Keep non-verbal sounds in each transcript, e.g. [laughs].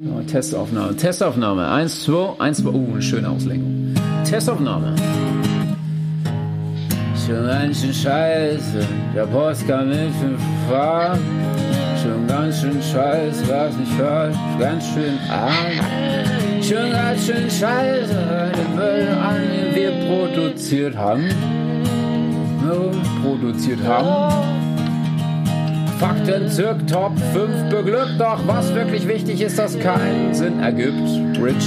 Testaufnahme, Testaufnahme. Eins, zwei, eins, zwei. Uh, eine schöne Auslenkung. Testaufnahme. Schon ganz schön scheiße, der Post kam mit fünf Fahr. Schon ganz schön scheiße, was nicht falsch, ganz schön arm. Schon ganz schön scheiße, den Müll an, den wir produziert haben. No, produziert haben. Fakten zirk Top 5 beglückt, doch was wirklich wichtig ist, dass keinen Sinn ergibt. Rich.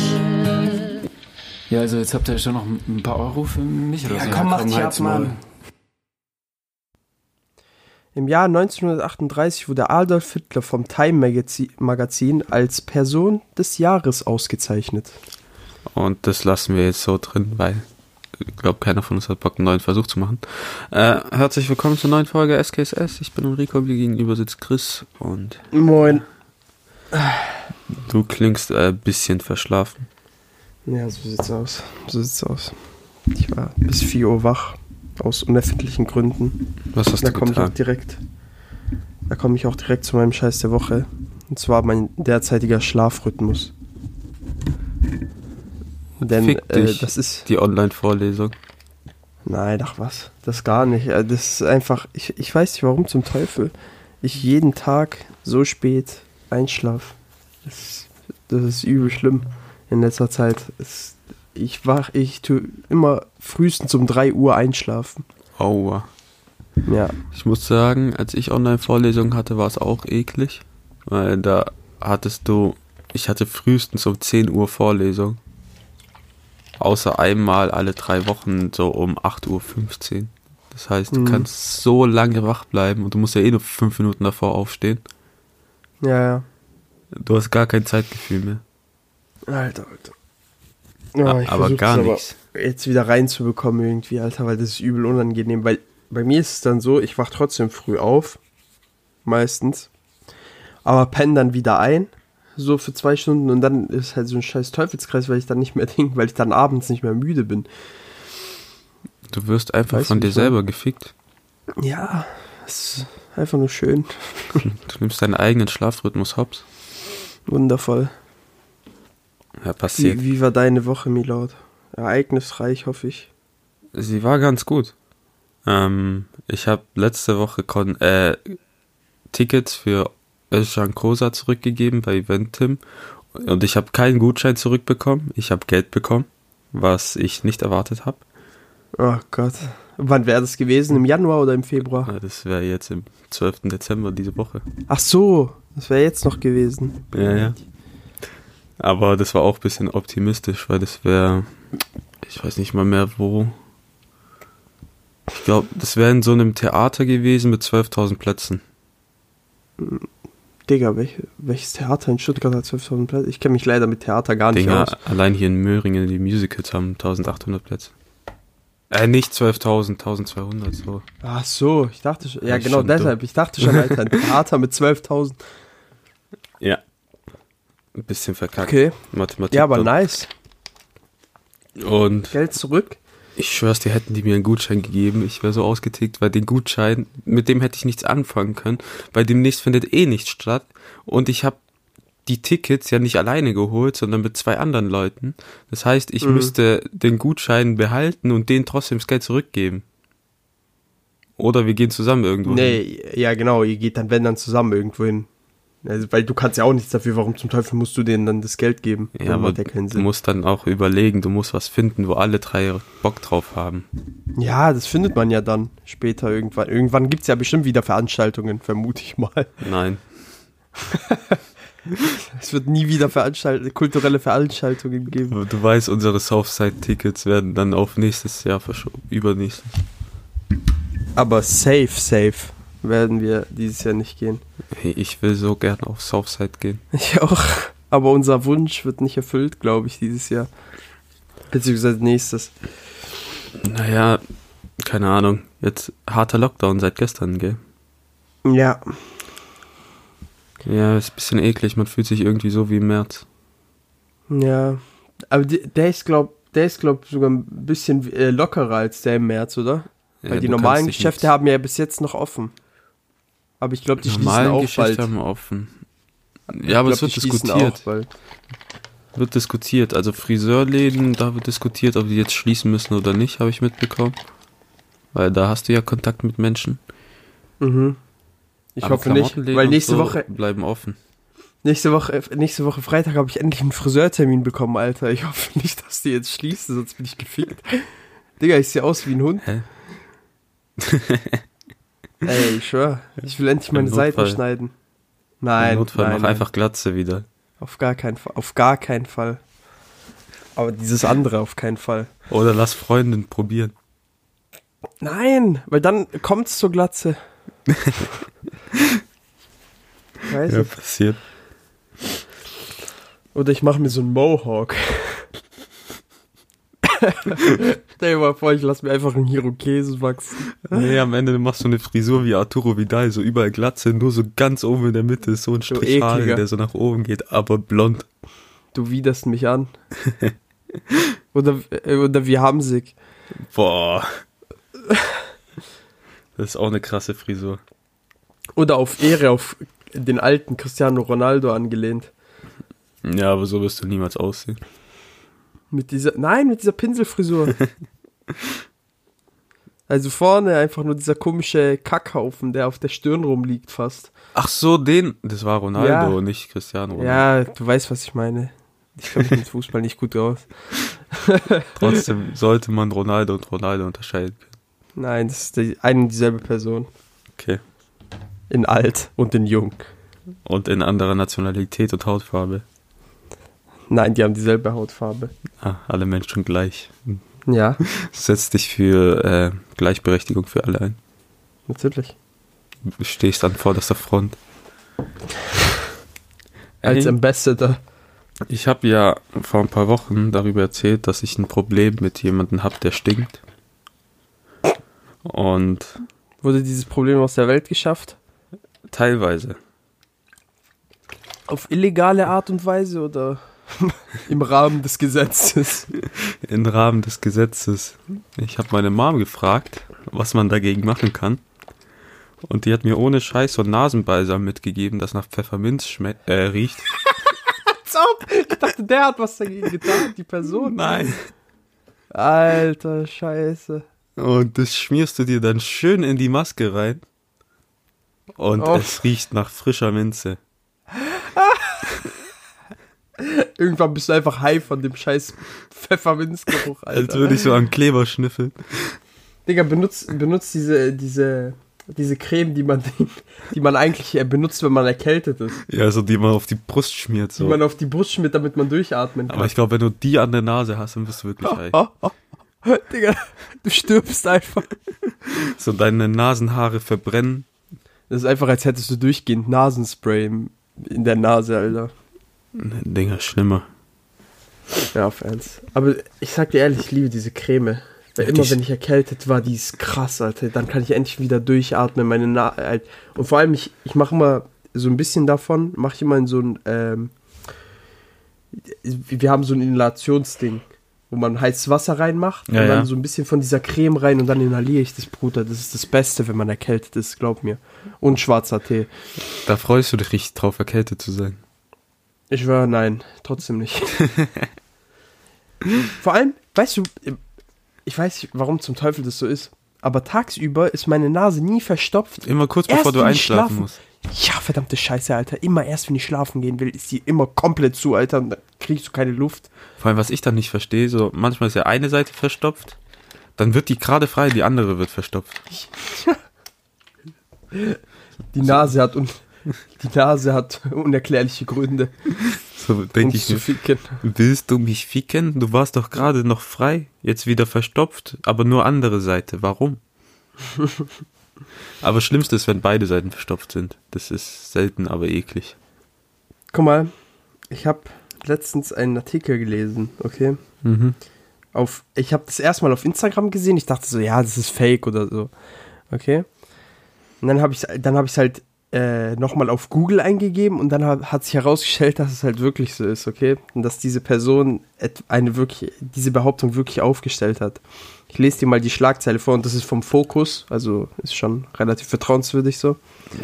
Ja, also jetzt habt ihr schon noch ein paar Euro für mich oder Ja, so. komm, mach dich ab. Mann. Im Jahr 1938 wurde Adolf Hitler vom Time Magazi- Magazin als Person des Jahres ausgezeichnet. Und das lassen wir jetzt so drin, weil glaube, keiner von uns hat Bock, einen neuen Versuch zu machen. Äh, herzlich willkommen zur neuen Folge SKSS. Ich bin Enrico, mir gegenüber sitzt Chris und Moin. du klingst ein bisschen verschlafen. Ja, so sieht's aus. So sieht's aus. Ich war bis 4 Uhr wach. Aus unerfindlichen Gründen. Was hast Da du komme ich auch getan? direkt. Da komme ich auch direkt zu meinem Scheiß der Woche. Und zwar mein derzeitiger Schlafrhythmus. Denn Fick äh, dich. das ist. Die Online-Vorlesung. Nein, ach was. Das gar nicht. Äh, Das ist einfach. Ich, ich weiß nicht, warum zum Teufel ich jeden Tag so spät einschlafe. Das, ist- das ist übel schlimm in letzter Zeit. Es, ich wach, ich tue immer frühestens um 3 Uhr einschlafen. Aua. Ja. Ich muss sagen, als ich Online-Vorlesungen hatte, war es auch eklig. Weil da hattest du, ich hatte frühestens um 10 Uhr Vorlesung. Außer einmal alle drei Wochen so um 8.15 Uhr. Das heißt, du Mhm. kannst so lange wach bleiben und du musst ja eh nur fünf Minuten davor aufstehen. Ja, ja. Du hast gar kein Zeitgefühl mehr. Alter, Alter. Ja, ich aber gar nichts. Jetzt wieder reinzubekommen irgendwie, Alter, weil das ist übel unangenehm. Weil bei mir ist es dann so, ich wach trotzdem früh auf. Meistens. Aber penne dann wieder ein. So für zwei Stunden und dann ist halt so ein scheiß Teufelskreis, weil ich dann nicht mehr [laughs] denke, weil ich dann abends nicht mehr müde bin. Du wirst einfach Weißt von dir meine? selber gefickt. Ja, es ist einfach nur schön. [laughs] Du nimmst deinen eigenen Schlafrhythmus hops. Wundervoll. Ja, passiert. Wie, wie war deine Woche, Milord? Ereignisreich, hoffe ich. Sie war ganz gut. Ähm, ich habe letzte Woche kon äh, Tickets für Özcan Kosa zurückgegeben bei Eventim und ich habe keinen Gutschein zurückbekommen. Ich habe Geld bekommen, was ich nicht erwartet habe. Oh Gott. Wann wäre das gewesen? Im Januar oder im Februar? Das wäre jetzt im 12. Dezember diese Woche. Ach so, das wäre jetzt noch gewesen. Ja, ja. Aber das war auch ein bisschen optimistisch, weil das wäre, ich weiß nicht mal mehr wo. Ich glaube, das wäre in so einem Theater gewesen mit 12.000 Plätzen. Digga, welch, welches Theater in Stuttgart hat 12.000 Plätze? Ich kenne mich leider mit Theater gar nicht Dinger, aus. allein hier in Möhringen, die Musicals haben 1800 Plätze. Äh, nicht 12.000, 1200, so. Ach so, ich dachte schon. Ja, Ja, genau deshalb. Ich dachte schon, Alter, ein [laughs] Theater mit 12.000. Ja. Ein bisschen verkackt. Okay. Mathematik. Ja, aber dann. nice. Und Geld zurück. Ich schwör's dir, hätten die mir einen Gutschein gegeben, ich wäre so ausgetickt, weil den Gutschein, mit dem hätte ich nichts anfangen können, weil demnächst findet eh nichts statt. Und ich habe die Tickets ja nicht alleine geholt, sondern mit zwei anderen Leuten. Das heißt, ich Mhm. müsste den Gutschein behalten und denen trotzdem das Geld zurückgeben. Oder wir gehen zusammen irgendwo. hin. Nee, ja, genau. Ihr geht dann, wenn dann zusammen irgendwo hin. Also, weil du kannst ja auch nichts dafür. Warum zum Teufel musst du denen dann das Geld geben? Ja, aber macht ja keinen du musst dann auch überlegen, du musst was finden, wo alle drei Bock drauf haben. Ja, das findet man ja dann später irgendwann. Irgendwann gibt's ja bestimmt wieder Veranstaltungen, vermute ich mal. Nein. [laughs] Es wird nie wieder Veranstalt kulturelle Veranstaltungen geben. Du weißt, unsere Southside-Tickets werden dann auf nächstes Jahr verschoben. Übernächstes. Aber safe, safe werden wir dieses Jahr nicht gehen. Ich will so gerne auf Southside gehen. [laughs] Ich auch. Aber unser Wunsch wird nicht erfüllt, glaube ich, dieses Jahr. Beziehungsweise nächstes. Naja, keine Ahnung. Jetzt harter Lockdown seit gestern, gell? Ja, Ja, ist ein bisschen eklig. Man fühlt sich irgendwie so wie im März. ja. Aber die, der ist, glaub, der ist, sogar ein bisschen äh, lockerer als der im März, oder? Ja, Weil die du normalen Geschäfte haben ja bis jetzt noch offen. Aber ich glaube, die schließen normalen auch Geschäfte bald. haben offen. Ja, aber Ich es glaub, wird die schließen diskutiert. Wird diskutiert. Also Friseurläden, da wird diskutiert, ob die jetzt schließen müssen oder nicht, habe ich mitbekommen. Weil da hast du ja Kontakt mit Menschen. mhm. Ich Aber hoffe nicht, weil nächste so Woche, bleiben offen. nächste Woche, nächste Woche Freitag habe ich endlich einen Friseurtermin bekommen, Alter. Ich hoffe nicht, dass die jetzt schließen, sonst bin ich gefickt. Digga, ich sehe aus wie ein Hund. Hä? [laughs] Ey, ich schwör. Ich will endlich Im meine Seiten schneiden. Im Nein, Notfall nein, mach nein. einfach Glatze wieder. Auf gar keinen Fall. Auf gar keinen Fall. Aber dieses andere auf keinen Fall. Oder lass Freundin probieren. Nein, weil dann kommt's zur Glatze. [laughs] Weiß Ja, ich. passiert. Oder ich mache mir so einen Mohawk. [laughs] Stell dir mal vor, ich lasse mir einfach einen Hirokesen wachsen. Nee, am Ende machst du eine Frisur wie Arturo Vidal, so überall Glatze, nur so ganz oben in der Mitte ist so ein So Strich Haare, ekliger. der so nach oben geht, aber blond. Du widerst mich an. [laughs] oder, äh, oder wie Hamsig. Boah. Das ist auch eine krasse Frisur. Oder auf Ehre auf den alten Cristiano Ronaldo angelehnt. Ja, aber so wirst du niemals aussehen. Mit dieser, nein, mit dieser Pinselfrisur. [laughs] also vorne einfach nur dieser komische Kackhaufen, der auf der Stirn rumliegt fast. Ach so, den, das war Ronaldo, Ja. nicht Cristiano Ronaldo. Ja, du weißt, was ich meine. Ich komme mit Fußball nicht gut raus. [laughs] Trotzdem [laughs] sollte man Ronaldo und Ronaldo unterscheiden können. Nein, das ist die, eine und dieselbe Person. Okay. In alt und in jung. Und in anderer Nationalität und Hautfarbe. Nein, die haben dieselbe Hautfarbe. Ah, alle Menschen gleich. Ja, [laughs] Setz dich für äh, Gleichberechtigung für alle ein. natürlich. Du stehst an vorderster Front. Als Ey, Ambassador. ich habe ja vor ein paar Wochen darüber erzählt, dass ich ein Problem mit jemandem habe, der stinkt. Und Wurde dieses Problem aus der Welt geschafft? teilweise. Auf illegale Art und Weise oder [laughs] im Rahmen des Gesetzes? [laughs] Im Rahmen des Gesetzes. Ich habe meine Mom gefragt, was man dagegen machen kann. Und die hat mir ohne Scheiß so ein Nasenbalsam mitgegeben, das nach Pfefferminz äh, riecht. [laughs] Ich dachte, der hat was dagegen getan, die Person. Nein. Alter, scheiße. Und das schmierst du dir dann schön in die Maske rein. Und Oh. es riecht nach frischer Minze. [laughs] Irgendwann bist du einfach high von dem scheiß Pfefferminzgeruch, Als Alter. würde ich so an Kleber schnüffeln. Digga, benutzt, benutzt diese, diese, diese Creme, die man, [laughs] die man eigentlich äh, benutzt, wenn man erkältet ist. Ja, so die man auf die Brust schmiert. Die So. man auf die Brust schmiert, damit man durchatmen kann. Aber ich glaube, wenn du die an der Nase hast, dann bist du wirklich high. Oh, [laughs] oh. Digga, du stirbst einfach. So deine Nasenhaare verbrennen. Das ist einfach, als hättest du durchgehend Nasenspray in der Nase, Alter. Dinger, schlimmer. Ja, auf Ernst. Aber ich sag dir ehrlich, ich liebe diese Creme. Weil immer wenn ich erkältet war, die ist krass, Alter. Dann kann ich endlich wieder durchatmen, meine Na äh, Und vor allem, ich, ich mache immer so ein bisschen davon, mache ich immer in so ein, ähm, wir haben so ein Inhalationsding, wo man heißes Wasser reinmacht Ja, und dann ja. so ein bisschen von dieser Creme rein und dann inhaliere ich das, Bruder. Das ist das Beste, wenn man erkältet ist, glaub mir. Und schwarzer Tee. Da freust du dich richtig drauf, erkältet zu sein. Ich schwöre, nein, trotzdem nicht. Vor allem, weißt du, ich weiß nicht, warum zum Teufel das so ist, aber tagsüber ist meine Nase nie verstopft. Immer kurz Erst bevor du wenn ich einschlafen schlafen- musst. Ja, verdammte Scheiße, Alter. Immer erst, wenn ich schlafen gehen will, ist die immer komplett zu, Alter, und dann kriegst du keine Luft. Vor allem, was ich dann nicht verstehe, so manchmal ist ja eine Seite verstopft, dann wird die gerade frei, die andere wird verstopft. [laughs] Die Nase hat un [laughs] die Nase hat [laughs] unerklärliche Gründe, So denke ich zu ficken. Willst du mich ficken? Du warst doch gerade noch frei, jetzt wieder verstopft, aber nur andere Seite. Warum? [laughs] aber schlimmste ist, wenn beide Seiten verstopft sind. Das ist selten, aber eklig. Guck mal, ich habe letztens einen Artikel gelesen, okay? Mhm. auf, ich habe das erstmal auf Instagram gesehen. Ich dachte so, ja, das ist Fake oder so. Okay. Und dann habe ich dann habe ich halt äh, nochmal auf Google eingegeben und dann hat, hat sich herausgestellt, dass es halt wirklich so ist, okay? Und dass diese Person eine wirklich, diese Behauptung wirklich aufgestellt hat. Ich lese dir mal die Schlagzeile vor und das ist vom Fokus, also ist schon relativ vertrauenswürdig so.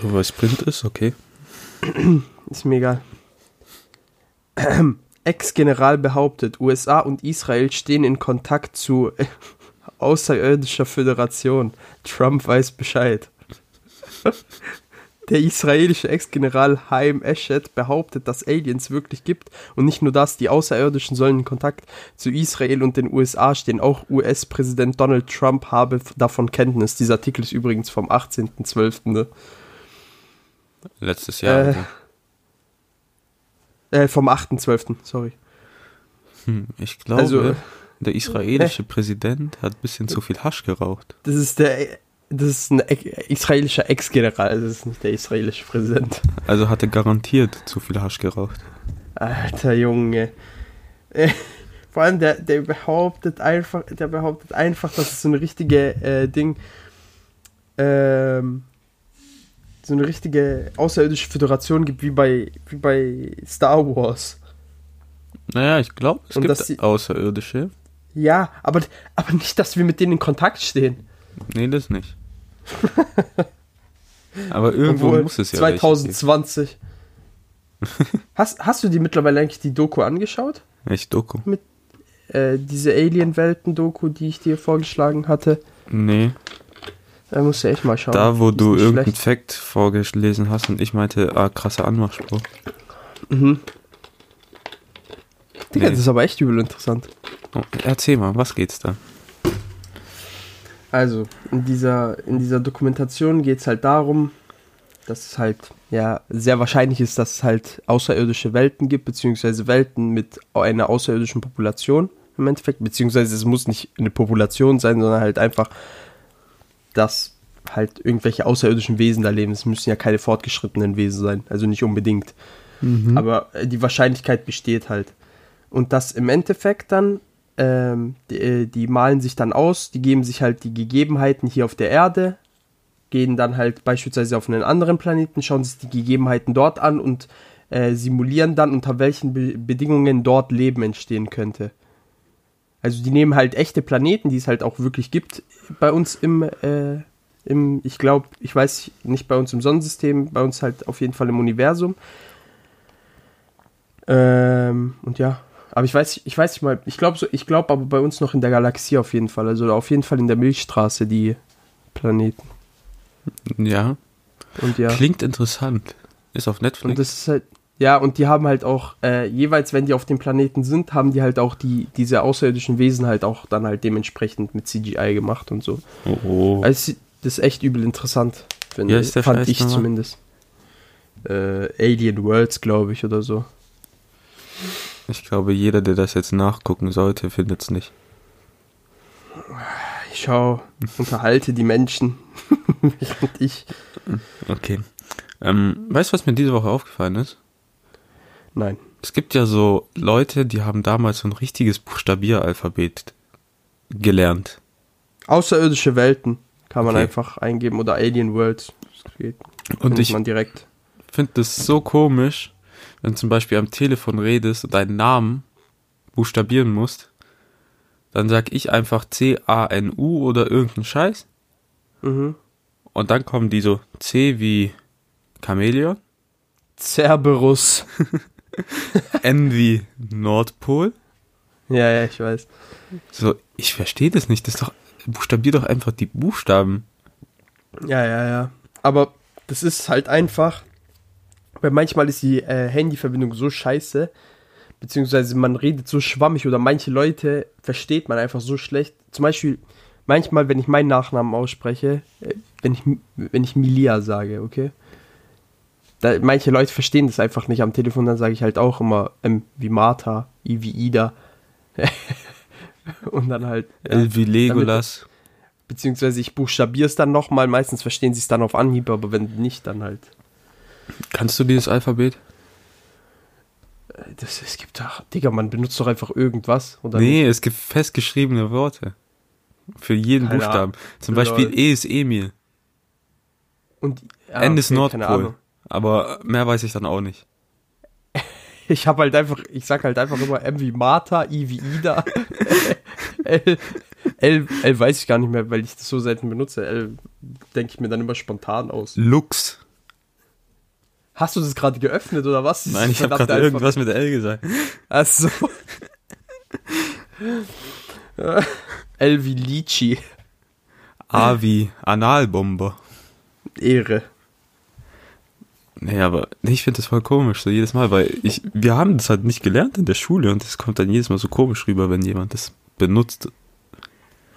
Weil es Print ist, okay. [clears throat] Ist mir egal. [clears throat] Ex-General behauptet, USA und Israel stehen in Kontakt zu äh, [laughs] außerirdischer Föderation. Trump weiß Bescheid. [laughs] Der israelische Ex-General Haim Eshed behauptet, dass Aliens wirklich gibt und nicht nur das, die Außerirdischen sollen in Kontakt zu Israel und den USA stehen. Auch US-Präsident Donald Trump habe davon Kenntnis. Dieser Artikel ist übrigens vom 18.12. Ne? Letztes Jahr. Äh. Äh, vom 8.12., sorry. Hm, ich glaube, also, der israelische Präsident hat ein bisschen zu viel Hasch geraucht. Das ist der, das ist ein israelischer Ex-General, das ist nicht der israelische Präsident. Also hat er garantiert zu viel Hasch geraucht. Alter Junge. [laughs] Vor allem der, der behauptet einfach, der behauptet einfach, dass es so eine richtige äh, Ding, ähm, so eine richtige außerirdische Föderation gibt wie bei wie bei Star Wars. Naja, ich glaube, es Und gibt sie- Außerirdische. Ja, aber aber nicht, dass wir mit denen in Kontakt stehen. Nee, das nicht. [laughs] Aber irgendwo Obwohl, muss es ja welche 2020. [laughs] hast, hast du dir mittlerweile eigentlich die Doku angeschaut? Echt Doku? Äh, diese Alien-Welten-Doku, die ich dir vorgeschlagen hatte? Nee. Da musst du echt mal schauen. Da, wo du irgendeinen. Fact vorgelesen hast und ich meinte, ah, krasser Anmachspruch. Mhm. Digga, Nee. das ist aber echt übel interessant. Oh, erzähl mal, was geht's da? Also, in dieser, in dieser Dokumentation geht es halt darum, dass es halt ja sehr wahrscheinlich ist, dass es halt außerirdische Welten gibt, beziehungsweise Welten mit einer außerirdischen Population im Endeffekt, beziehungsweise es muss nicht eine Population sein, sondern halt einfach, dass halt irgendwelche außerirdischen Wesen da leben. Es müssen ja keine fortgeschrittenen Wesen sein, also nicht unbedingt. Aber äh, die Wahrscheinlichkeit besteht halt. Und das im Endeffekt dann, ähm, die, äh, die malen sich dann aus, die geben sich halt die Gegebenheiten hier auf der Erde, gehen dann halt beispielsweise auf einen anderen Planeten, schauen sich die Gegebenheiten dort an und äh, simulieren dann, unter welchen Be Bedingungen dort Leben entstehen könnte. Also die nehmen halt echte Planeten, die es halt auch wirklich gibt bei uns im, äh, im ich glaube, ich weiß nicht bei uns im Sonnensystem, bei uns halt auf jeden Fall im Universum. Ähm, und ja, aber ich weiß, ich weiß nicht mal, ich glaube so, ich glaube aber bei uns noch in der Galaxie auf jeden Fall, also auf jeden Fall in der Milchstraße die Planeten. Ja, Und ja. klingt interessant. Ist auf Netflix. Und das ist halt, ja, und die haben halt auch, äh, jeweils, wenn die auf dem Planeten sind, haben die halt auch die, diese außerirdischen Wesen halt auch dann halt dementsprechend mit CGI gemacht und so. oh, oh. Also, das ist echt übel interessant, finde heißt der fand Scheiß ich nochmal? zumindest. Äh, Alien Worlds, glaube ich, oder so. Ich glaube, jeder, der das jetzt nachgucken sollte, findet es nicht. Ich schau, unterhalte die Menschen. [laughs] Während ich. Okay. Ähm, weißt du, was mir diese Woche aufgefallen ist? Nein. Es gibt ja so Leute, die haben damals so ein richtiges Buchstabieralphabet gelernt. Außerirdische Welten kann man Okay. einfach eingeben oder Alien Worlds. Das geht. Und ich man direkt. finde das so komisch, wenn du zum Beispiel am Telefon redest und deinen Namen buchstabieren musst, dann sag ich einfach C-A-N-U oder irgendeinen Scheiß Mhm. und dann kommen die so C wie Chamäleon, Cerberus. [laughs] N wie Nordpol. Ja, ja, ich weiß. So, ich verstehe das nicht. Das ist doch, buchstabier doch einfach die Buchstaben. Ja, ja, ja. Aber das ist halt einfach, weil manchmal ist die äh, Handyverbindung so scheiße, beziehungsweise man redet so schwammig oder manche Leute versteht man einfach so schlecht. Zum Beispiel, manchmal, wenn ich meinen Nachnamen ausspreche, äh, wenn ich, wenn ich Milia sage, okay? Da, manche Leute verstehen das einfach nicht am Telefon, dann sage ich halt auch immer M wie Martha, I wie Ida. [laughs] Und dann halt. ja. L wie Legolas. Beziehungsweise ich buchstabiere es dann nochmal. Meistens verstehen sie es dann auf Anhieb, aber wenn nicht, dann halt. Kannst du dieses Alphabet? Das, es gibt doch, Digga, man benutzt doch einfach irgendwas. Oder nee, es gibt festgeschriebene Worte. Für jeden Keine Buchstaben. Zum Lol. Beispiel E ist Emil. Und, ja, N ist okay, Nordpol. Ahnung. Aber mehr weiß ich dann auch nicht. [laughs] Ich habe halt einfach, ich sag halt einfach immer M wie Martha, I wie Ida. [laughs] L, L, L weiß ich gar nicht mehr, weil ich das so selten benutze. L denke ich mir dann immer spontan aus. Lux. Hast du das gerade geöffnet oder was? Nein, ich habe gerade irgendwas mit L gesagt. Achso. [laughs] L wie Lichi. A wie Analbomber. Ehre. Nee, aber ich finde das voll komisch, so jedes Mal, weil ich, wir haben das halt nicht gelernt in der Schule und es kommt dann jedes Mal so komisch rüber, wenn jemand das benutzt.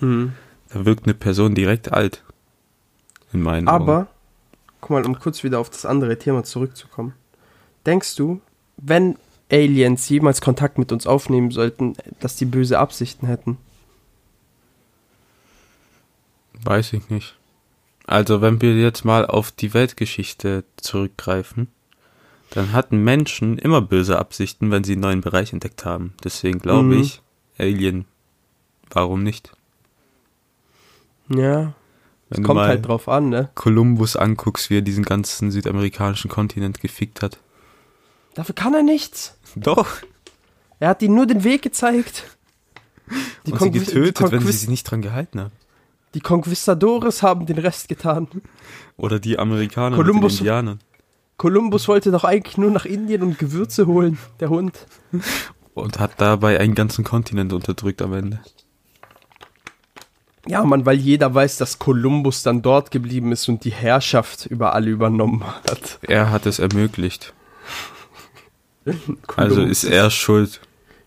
Hm. Da wirkt eine Person direkt alt. In meinen Aber, Augen. Guck mal, um kurz wieder auf das andere Thema zurückzukommen. Denkst du, wenn Aliens jemals Kontakt mit uns aufnehmen sollten, dass die böse Absichten hätten? Weiß ich nicht. Also, wenn wir jetzt mal auf die Weltgeschichte zurückgreifen, dann hatten Menschen immer böse Absichten, wenn sie einen neuen Bereich entdeckt haben. Deswegen glaube Mhm. ich, Alien. Warum nicht? Ja, Wenn du kommt halt drauf an, ne? Kolumbus anguckst, wie er diesen ganzen südamerikanischen Kontinent gefickt hat. Dafür kann er nichts. Doch. Er hat ihnen nur den Weg gezeigt. [laughs] Die, und sie getötet, die, wenn sie sich nicht dran gehalten haben. die Conquistadores haben den Rest getan. Oder die Amerikaner Kolumbus- mit den Indianern. Kolumbus wollte doch eigentlich nur nach Indien und Gewürze holen, der Hund. [laughs] Und hat dabei einen ganzen Kontinent unterdrückt am Ende. Ja, Mann, weil jeder weiß, dass Kolumbus dann dort geblieben ist und die Herrschaft über alle übernommen hat. Er hat es ermöglicht. [laughs] Also ist er schuld.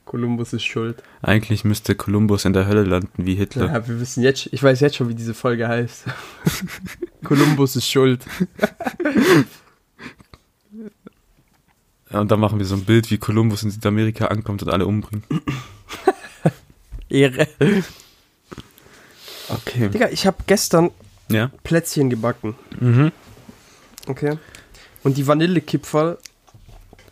Kolumbus ist schuld. Eigentlich müsste Kolumbus in der Hölle landen, wie Hitler. Ja, wir wissen jetzt, ich weiß jetzt schon, wie diese Folge heißt. [laughs] Kolumbus ist schuld. [laughs] Ja, und dann machen wir so ein Bild, wie Kolumbus in Südamerika ankommt und alle umbringt. Ehre. Okay. Digga, ich habe gestern Ja. Plätzchen gebacken. Mhm. Okay. Und die Vanillekipferl,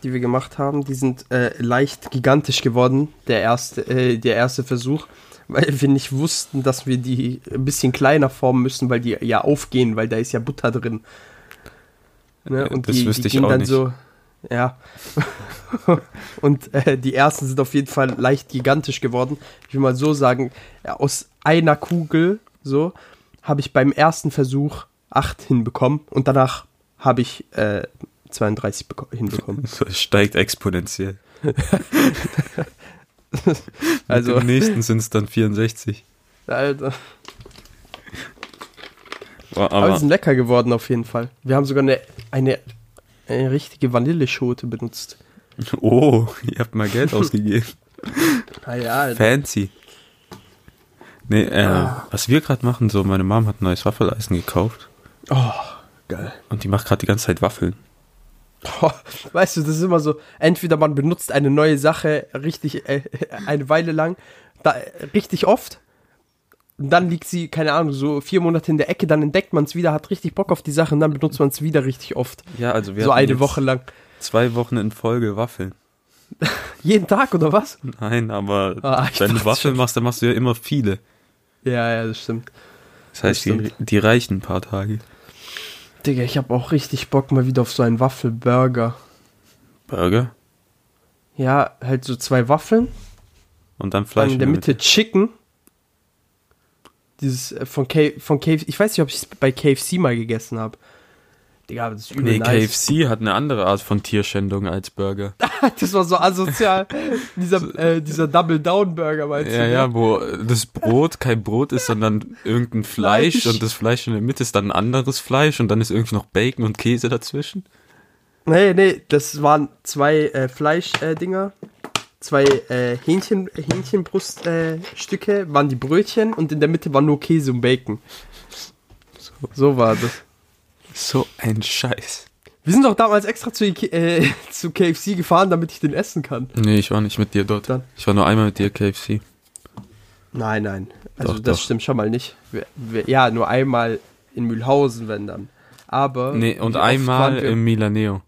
die wir gemacht haben, die sind äh, leicht gigantisch geworden, der erste, äh, der erste Versuch, [laughs] weil wir nicht wussten, dass wir die ein bisschen kleiner formen müssen, weil die ja aufgehen, weil da ist ja Butter drin. Ne? Und das die, wüsste die ich auch dann nicht. so, ja. [laughs] Und äh, die ersten sind auf jeden Fall leicht gigantisch geworden. Ich will mal so sagen, aus einer Kugel, so, habe ich beim ersten Versuch acht hinbekommen und danach habe ich äh, 32 beko- hinbekommen. [laughs] So, es steigt exponentiell. [laughs] Also- dem nächsten sind es dann 64. Alter. Boah, Aber, aber die sind lecker geworden auf jeden Fall. Wir haben sogar eine, eine, eine richtige Vanilleschote benutzt. [laughs] oh, ihr habt mal Geld ausgegeben. [laughs] Ah ja, Alter. Fancy. Nee, äh, Ah. was wir gerade machen, so, meine Mom hat ein neues Waffeleisen gekauft Oh, geil. und die macht gerade die ganze Zeit Waffeln. Boah, weißt du, das ist immer so, entweder man benutzt eine neue Sache richtig äh, eine Weile lang, da, richtig oft, und dann liegt sie, keine Ahnung, so vier Monate in der Ecke, dann entdeckt man es wieder, hat richtig Bock auf die Sache und dann benutzt man es wieder richtig oft. Ja, also wir so eine Woche lang. Zwei Wochen in Folge Waffeln. [laughs] Jeden Tag oder was? Nein, aber Ah, wenn du Waffeln machst, dann machst du ja immer viele. Ja, ja, das stimmt. Das heißt, Das die, die reichen ein paar Tage. Digga, ich habe auch richtig Bock mal wieder auf so einen Waffelburger. Burger Ja, halt so zwei Waffeln, und dann dann Fleisch in der Mitte Chicken. Dieses äh, von, K von KFC, ich weiß nicht, ob ich es bei KFC mal gegessen habe. Digga, das ist übel Nee, nice. KFC hat eine andere Art von Tierschändung als Burger. [laughs] Das war so asozial. [laughs] dieser, äh, dieser Double Down Burger meinst Ja, du? ja, wo das Brot kein Brot ist, sondern irgendein [laughs] Fleisch, Fleisch. und das Fleisch in der Mitte ist dann ein anderes Fleisch und dann ist irgendwie noch Bacon und Käse dazwischen. Nee, nee, das waren zwei äh, Fleischdinger. Äh, zwei äh, Hähnchen, Hähnchenbruststücke äh, Stücke waren die Brötchen und in der Mitte war nur Käse und Bacon. So, so war das. So ein Scheiß. Wir sind doch damals extra zu, Ike- äh, [laughs] zu KFC gefahren, damit ich den essen kann. Nee, ich war nicht mit dir dort. Dann. Ich war nur einmal mit dir KFC. Nein, nein. Also Doch, das doch. stimmt schon mal nicht. Wir, wir, ja, nur einmal in Mühlhausen, wenn dann. Aber. Nee, und einmal im Milaneo.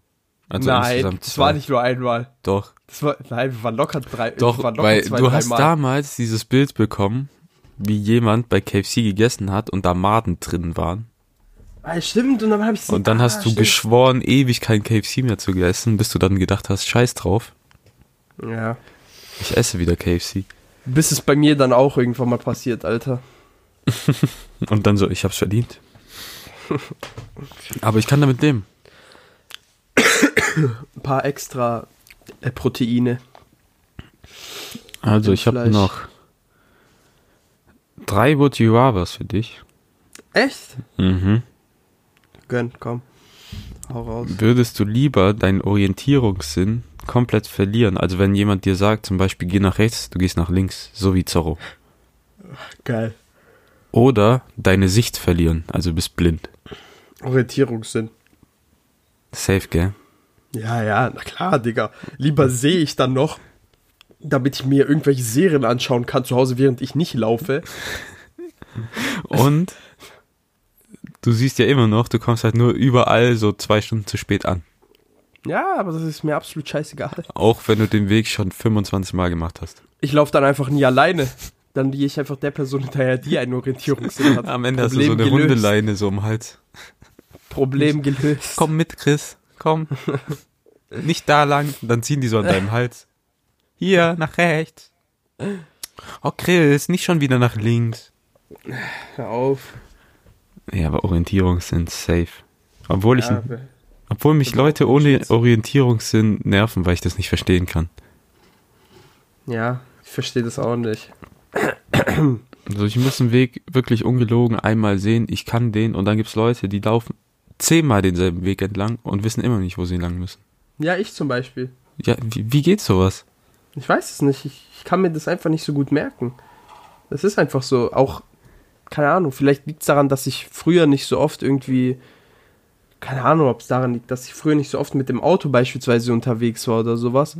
Also nein, insgesamt das war nicht nur einmal. Doch, Das war, nein, wir waren locker drei. doch, locker weil zwei, du hast dreimal. damals dieses Bild bekommen, wie jemand bei KFC gegessen hat und da Maden drin waren. Ah, stimmt, und dann habe ich Und dann hast du geschworen, ewig kein KFC mehr zu essen, bis du dann gedacht hast, scheiß drauf, Ja. ich esse wieder KFC. Bis es bei mir dann auch irgendwann mal passiert, Alter. [laughs] Und dann so, ich hab's verdient. [laughs] Aber ich kann damit leben. ein paar extra äh, Proteine. Also, ich habe noch drei Would You Rathers für dich. Echt? Mhm. Gönn, komm. Hau raus. Würdest du lieber deinen Orientierungssinn komplett verlieren? Also, wenn jemand dir sagt, zum Beispiel, geh nach rechts, du gehst nach links, so wie Zorro. Geil. Oder deine Sicht verlieren, also du bist blind. Orientierungssinn. Safe, gell? Ja, ja, na klar, Digga. Lieber sehe ich dann noch, damit ich mir irgendwelche Serien anschauen kann zu Hause, während ich nicht laufe. Und du siehst ja immer noch, du kommst halt nur überall so zwei Stunden zu spät an. Ja, aber das ist mir absolut scheißegal. Auch wenn du den Weg schon 25 Mal gemacht hast. Ich laufe dann einfach nie alleine. Dann gehe ich einfach der Person hinterher, die einen Orientierungssinn hat. [laughs] Am Ende hast du so eine Problem. Hundeleine so um Hals. Problem gelöst. Komm mit, Chris. Komm. [laughs] Nicht da lang. Dann ziehen die so an deinem Hals. Hier, nach rechts. Oh, Chris, nicht schon wieder nach links. Hör auf. Ja, aber Orientierungssinn safe. Obwohl ich, Ja, obwohl mich das Leute ohne. Orientierungssinn nerven, weil ich das nicht verstehen kann. ja, ich verstehe das auch nicht. Also ich muss einen Weg wirklich ungelogen einmal sehen, ich kann den und dann gibt's Leute, die laufen zehnmal denselben Weg entlang und wissen immer nicht, wo sie lang müssen. Ja, ich zum Beispiel. Ja, wie, wie geht sowas? Ich weiß es nicht. Ich, ich kann mir das einfach nicht so gut merken. Das ist einfach so. Auch, keine Ahnung, vielleicht liegt es daran, dass ich früher nicht so oft irgendwie. Keine Ahnung, ob es daran liegt, dass ich früher nicht so oft mit dem Auto beispielsweise unterwegs war oder sowas.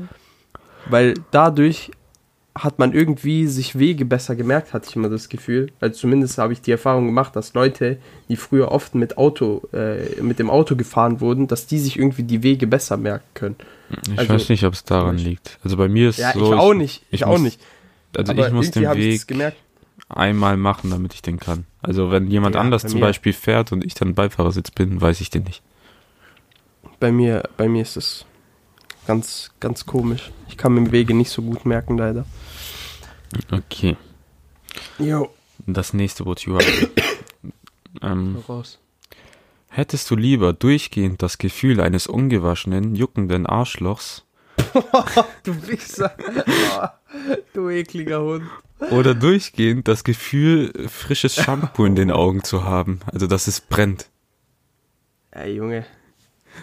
Weil dadurch hat man irgendwie sich Wege besser gemerkt, hatte ich immer das Gefühl. Also zumindest habe ich die Erfahrung gemacht, dass Leute, die früher oft mit Auto, äh, mit dem Auto gefahren wurden, dass die sich irgendwie die Wege besser merken können. Ich Also, weiß nicht, ob es daran ich- liegt. Also bei mir ist Ja, so. ich auch nicht. Ich, ich auch muss- nicht. Also Aber ich muss den ich Weg es gemerkt. Einmal machen, damit ich den kann. Also wenn jemand Ja, anders bei zum mir- Beispiel fährt und ich dann Beifahrersitz bin, weiß ich den nicht. Bei mir, bei mir ist es ganz, ganz komisch. Ich kann mir Wege nicht so gut merken, leider. Okay. Jo. Das nächste Wort [coughs] ähm, Raus. hättest du lieber durchgehend das Gefühl eines ungewaschenen, juckenden Arschlochs [laughs] Du [laughs] Wichser. Oh, du ekliger Hund. oder durchgehend das Gefühl, frisches Shampoo in den Augen zu haben? Also dass es brennt. Ey, Junge.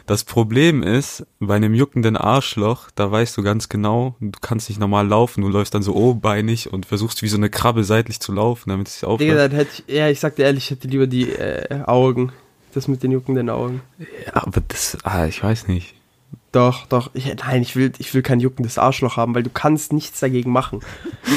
Das Problem ist, bei einem juckenden Arschloch, da weißt du ganz genau, du kannst nicht normal laufen, du läufst dann so obenbeinig und versuchst wie so eine Krabbe seitlich zu laufen, damit es sich Digga, aufhört. dann hätte ich, ja, ich sag dir ehrlich, ich hätte lieber die äh, Augen. Das mit den juckenden Augen. Ja, aber das, ah, ich weiß nicht. Doch, doch. Ich, nein, ich will, ich will kein juckendes Arschloch haben, weil du kannst nichts dagegen machen.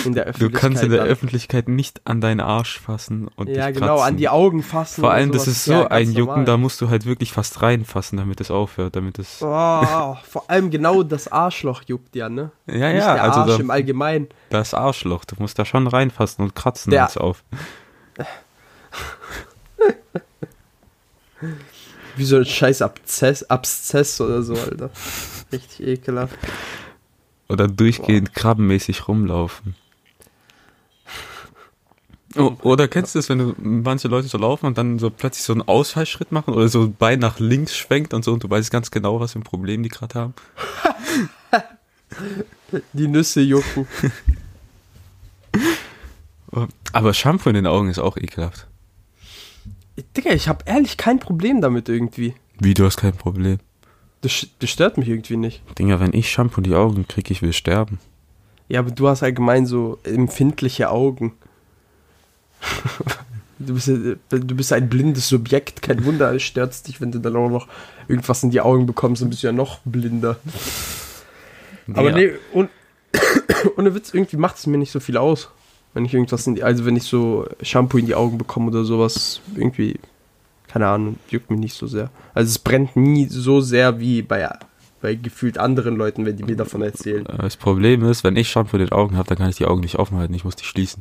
In der [laughs] Du Öffentlichkeit. kannst in der dann. Öffentlichkeit nicht an deinen Arsch fassen und Ja, dich genau, kratzen. an die Augen fassen. Vor allem, das ist so ja, ein Jucken, normal. da musst du halt wirklich fast reinfassen, damit es aufhört, damit es... Oh, vor allem genau das Arschloch juckt ja, ne? Ja, Nicht ja, der also Arsch da, im Allgemeinen. das Arschloch, du musst da schon reinfassen und kratzen, damit es auf. [laughs] Wie so ein scheiß Abzess, Abszess oder so, Alter. Richtig ekelhaft. Oder durchgehend krabbenmäßig rumlaufen. Oh, oder kennst du das, wenn du manche Leute so laufen und dann so plötzlich so einen Ausfallschritt machen oder so ein Bein nach links schwenkt und so und du weißt ganz genau, was für ein Problem die gerade haben? [laughs] Die Nüsse jucken. [laughs] Aber Shampoo in den Augen ist auch ekelhaft. Digga, ich habe ehrlich kein Problem damit irgendwie. Wie, du hast kein Problem. Das, das stört mich irgendwie nicht. Dinger, wenn ich Shampoo in die Augen kriege, ich will sterben. Ja, aber du hast allgemein so empfindliche Augen. [laughs] Du bist, du bist ein blindes Subjekt, kein Wunder, es stört dich, wenn du dann auch noch irgendwas in die Augen bekommst, dann bist du ja noch blinder. Aber Ja. nee, und, [coughs] ohne Witz, irgendwie macht es mir nicht so viel aus. Wenn ich irgendwas in die, also wenn ich so Shampoo in die Augen bekomme oder sowas, irgendwie, keine Ahnung, juckt mich nicht so sehr. Also es brennt nie so sehr wie bei, bei gefühlt anderen Leuten, wenn die mir davon erzählen. Äh, Das Problem ist, wenn ich Shampoo in den Augen habe, dann kann ich die Augen nicht offen halten, ich muss die schließen.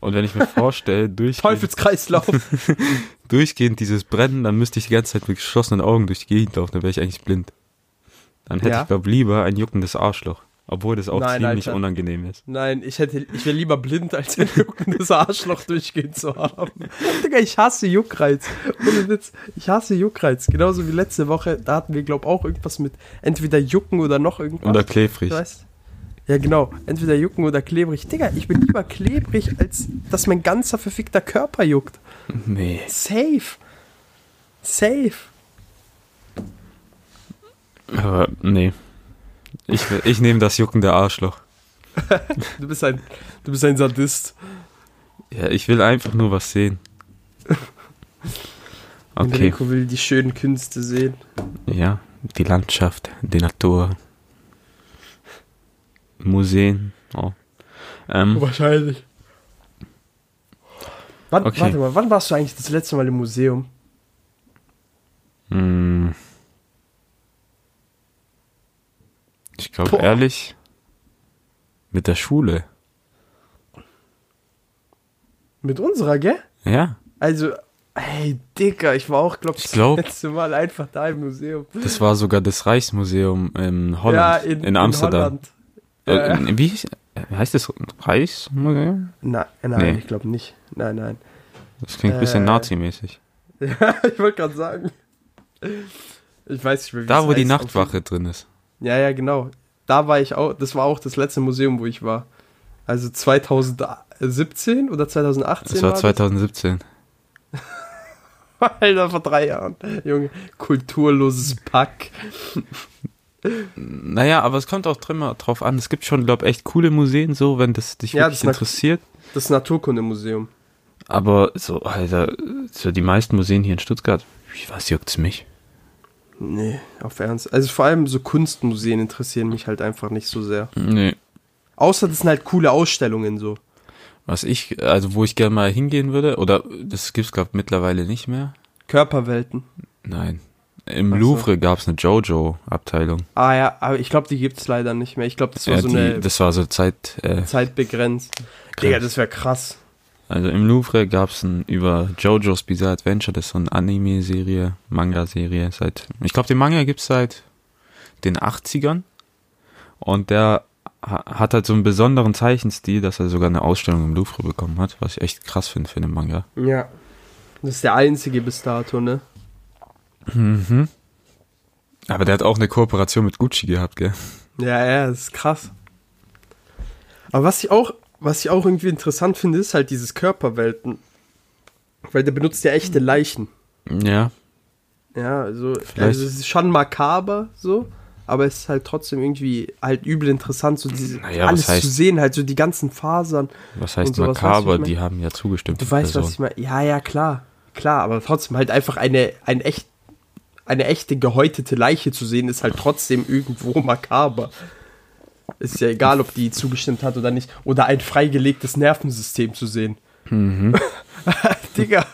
Und wenn ich mir vorstelle, [laughs] durchgehend, Teufelskreislauf. [laughs] durchgehend dieses Brennen, dann müsste ich die ganze Zeit mit geschlossenen Augen durch die Gegend laufen, dann wäre ich eigentlich blind. Dann hätte Ja. ich, glaube lieber ein juckendes Arschloch. Obwohl das auch Nein, ziemlich Alter. unangenehm ist. Nein, ich hätte, ich wäre lieber blind, als ein juckendes Arschloch durchgehen zu haben. [laughs] Digga, ich hasse Juckreiz. Ohne Witz, ich hasse Juckreiz. Genauso wie letzte Woche, da hatten wir, glaub auch irgendwas mit entweder Jucken oder noch irgendwas. Oder klebrig. Weißt? Ja, genau. Entweder jucken oder klebrig. Digga, ich bin lieber klebrig, als dass mein ganzer verfickter Körper juckt. Nee. Safe. Safe. Aber nee. Ich, ich nehme das juckende Arschloch. [laughs] Du bist ein, du bist ein Sadist. Ja, ich will einfach nur was sehen. [laughs] Okay, Enrico will die schönen Künste sehen. ja, die Landschaft, die Natur, Museen. Oh. Ähm, Wahrscheinlich. Wann, Okay. Warte mal, wann warst du eigentlich das letzte Mal im Museum? mh, ich glaube ehrlich, mit der Schule. Mit unserer, gell? Ja, Also, hey, Dicker, ich war auch, glaub Ich glaub- das letzte Mal einfach da im Museum. das war sogar das Reichsmuseum in Holland, ja, in, in, Amsterdam. Holland. Äh, Ja, ja. Wie heißt das Reichsmuseum? Nein, nein, Nee. ich glaube nicht. Nein, nein. Das klingt ein bisschen Äh, nazimäßig. [laughs] Ja, ich wollte gerade sagen. Ich weiß nicht mehr, wie Da, wo die heißt. Nachtwache drin ist. Ja, ja, genau. Da war ich auch, das war auch das letzte Museum, wo ich war. Also 2017 oder 2018 Das war war 2017. das? [laughs] Alter, vor drei Jahren. Junge, kulturloses Pack. Naja, aber es kommt auch immer drauf an. Es gibt schon, glaube echt coole Museen, so, wenn das dich Ja, wirklich das interessiert. Das Naturkundemuseum. Aber so, Alter, so die meisten Museen hier in Stuttgart, was juckt's mich? Nee, auf Ernst. Also vor allem so Kunstmuseen interessieren mich halt einfach nicht so sehr. Nee. Außer das sind halt coole Ausstellungen so. Was ich, also wo ich gerne mal hingehen würde, oder das gibt's, glaube mittlerweile nicht mehr. Körperwelten. Nein. Im Ach so. Louvre gab's eine Jojo-Abteilung. Ah ja, aber ich glaube, die gibt's leider nicht mehr. Ich glaube, das war Ja, so die, eine das war so Zeit. Äh, Zeit begrenzt. Digga, das wäre krass. Also im Louvre gab's ein über JoJo's Bizarre Adventure, das ist so eine Anime-Serie, Manga-Serie seit, ich glaube den Manga gibt's seit den 80ern und der ha- hat halt so einen besonderen Zeichenstil, dass er sogar eine Ausstellung im Louvre bekommen hat, was ich echt krass finde für einen Manga. Ja. Das ist der einzige bis dato, ne? Mhm. Aber der hat auch eine Kooperation mit Gucci gehabt, gell? Ja, ja, das ist krass. Aber was ich auch, was ich auch irgendwie interessant finde, ist halt dieses Körperwelten. Weil der benutzt ja echte Leichen. Ja. Ja, also, Vielleicht- also es ist schon makaber so, aber es ist halt trotzdem irgendwie halt übel interessant, so diese, Naja, was alles heißt- zu sehen, halt so die ganzen Fasern. Was heißt sowas, weißt du, makaber? ich mein? Die haben ja zugestimmt. Du weißt, was Person. ich meine? Ja, ja, klar. Klar, aber trotzdem halt einfach eine, ein echt, eine echte gehäutete Leiche zu sehen, ist halt trotzdem irgendwo [laughs] makaber. Ist ja egal, ob die zugestimmt hat oder nicht. Oder ein freigelegtes Nervensystem zu sehen. Mhm. [laughs] Digga.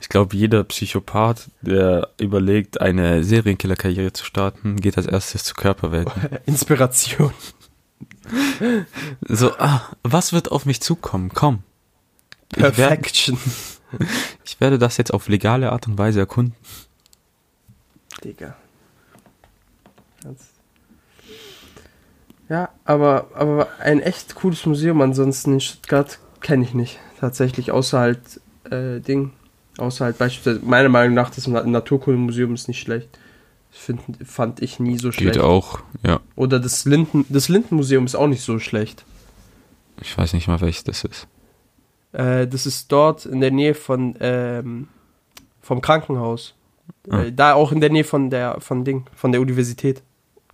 Ich glaube, jeder Psychopath, der überlegt, eine Serienkiller-Karriere zu starten, geht als erstes zu Körperwelten. [laughs] Inspiration. So, ah, was wird auf mich zukommen? Komm. Ich, werd, Perfection. [laughs] ich werde das jetzt auf legale Art und Weise erkunden. Digga. Ernst. Ja, aber, aber ein echt cooles Museum ansonsten in Stuttgart kenne ich nicht. Tatsächlich, außer halt äh, Ding. Außer halt beispielsweise, meiner Meinung nach, das Na- Naturkundemuseum ist nicht schlecht. Das find, fand ich nie so schlecht. Geht auch, ja. Oder das Linden, das Lindenmuseum ist auch nicht so schlecht. Ich weiß nicht mal, welches das ist. Äh, das ist dort in der Nähe von ähm, vom Krankenhaus. Ah. Äh, da auch in der Nähe von der von Ding, von der Universität.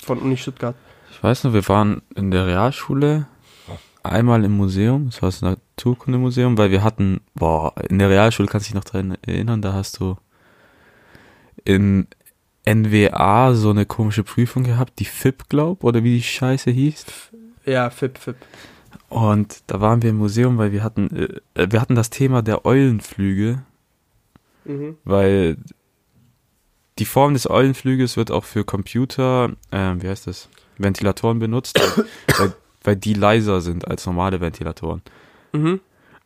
Von Uni Stuttgart. Ich weiß nur, wir waren in der Realschule einmal im Museum, das war das Naturkundemuseum, weil wir hatten, boah, in der Realschule kannst du dich noch daran erinnern, da hast du in NWA so eine komische Prüfung gehabt, die FIP, glaub, oder wie die Scheiße hieß. Ja, Fip, Fip. Und da waren wir im Museum, weil wir hatten, äh, wir hatten das Thema der Eulenflüge, Mhm. weil die Form des Eulenflüges wird auch für Computer, äh, wie heißt das, Ventilatoren benutzt, [coughs] weil, weil die leiser sind als normale Ventilatoren. Mhm.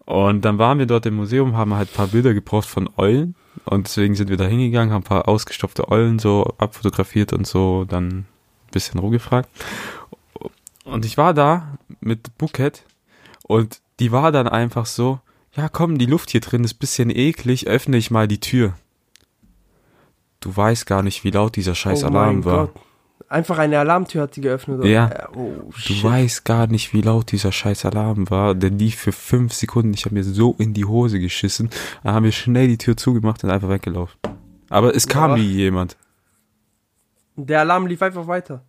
Und dann waren wir dort im Museum, haben halt ein paar Bilder gebraucht von Eulen und deswegen sind wir da hingegangen, haben ein paar ausgestopfte Eulen so abfotografiert und so, dann ein bisschen rumgefragt. Und ich war da mit Buket und die war dann einfach so, ja komm, die Luft hier drin ist bisschen eklig, öffne ich mal die Tür. Du weißt gar nicht, wie laut dieser scheiß Oh Alarm war. Gott. Einfach eine Alarmtür hat die geöffnet. oder? Ja. Äh, Oh, Du weißt gar nicht, wie laut dieser scheiß Alarm war. Der lief für fünf Sekunden. Ich habe mir so in die Hose geschissen. Dann haben wir schnell die Tür zugemacht und einfach weggelaufen. Aber es kam Ja. nie jemand. Der Alarm lief einfach weiter.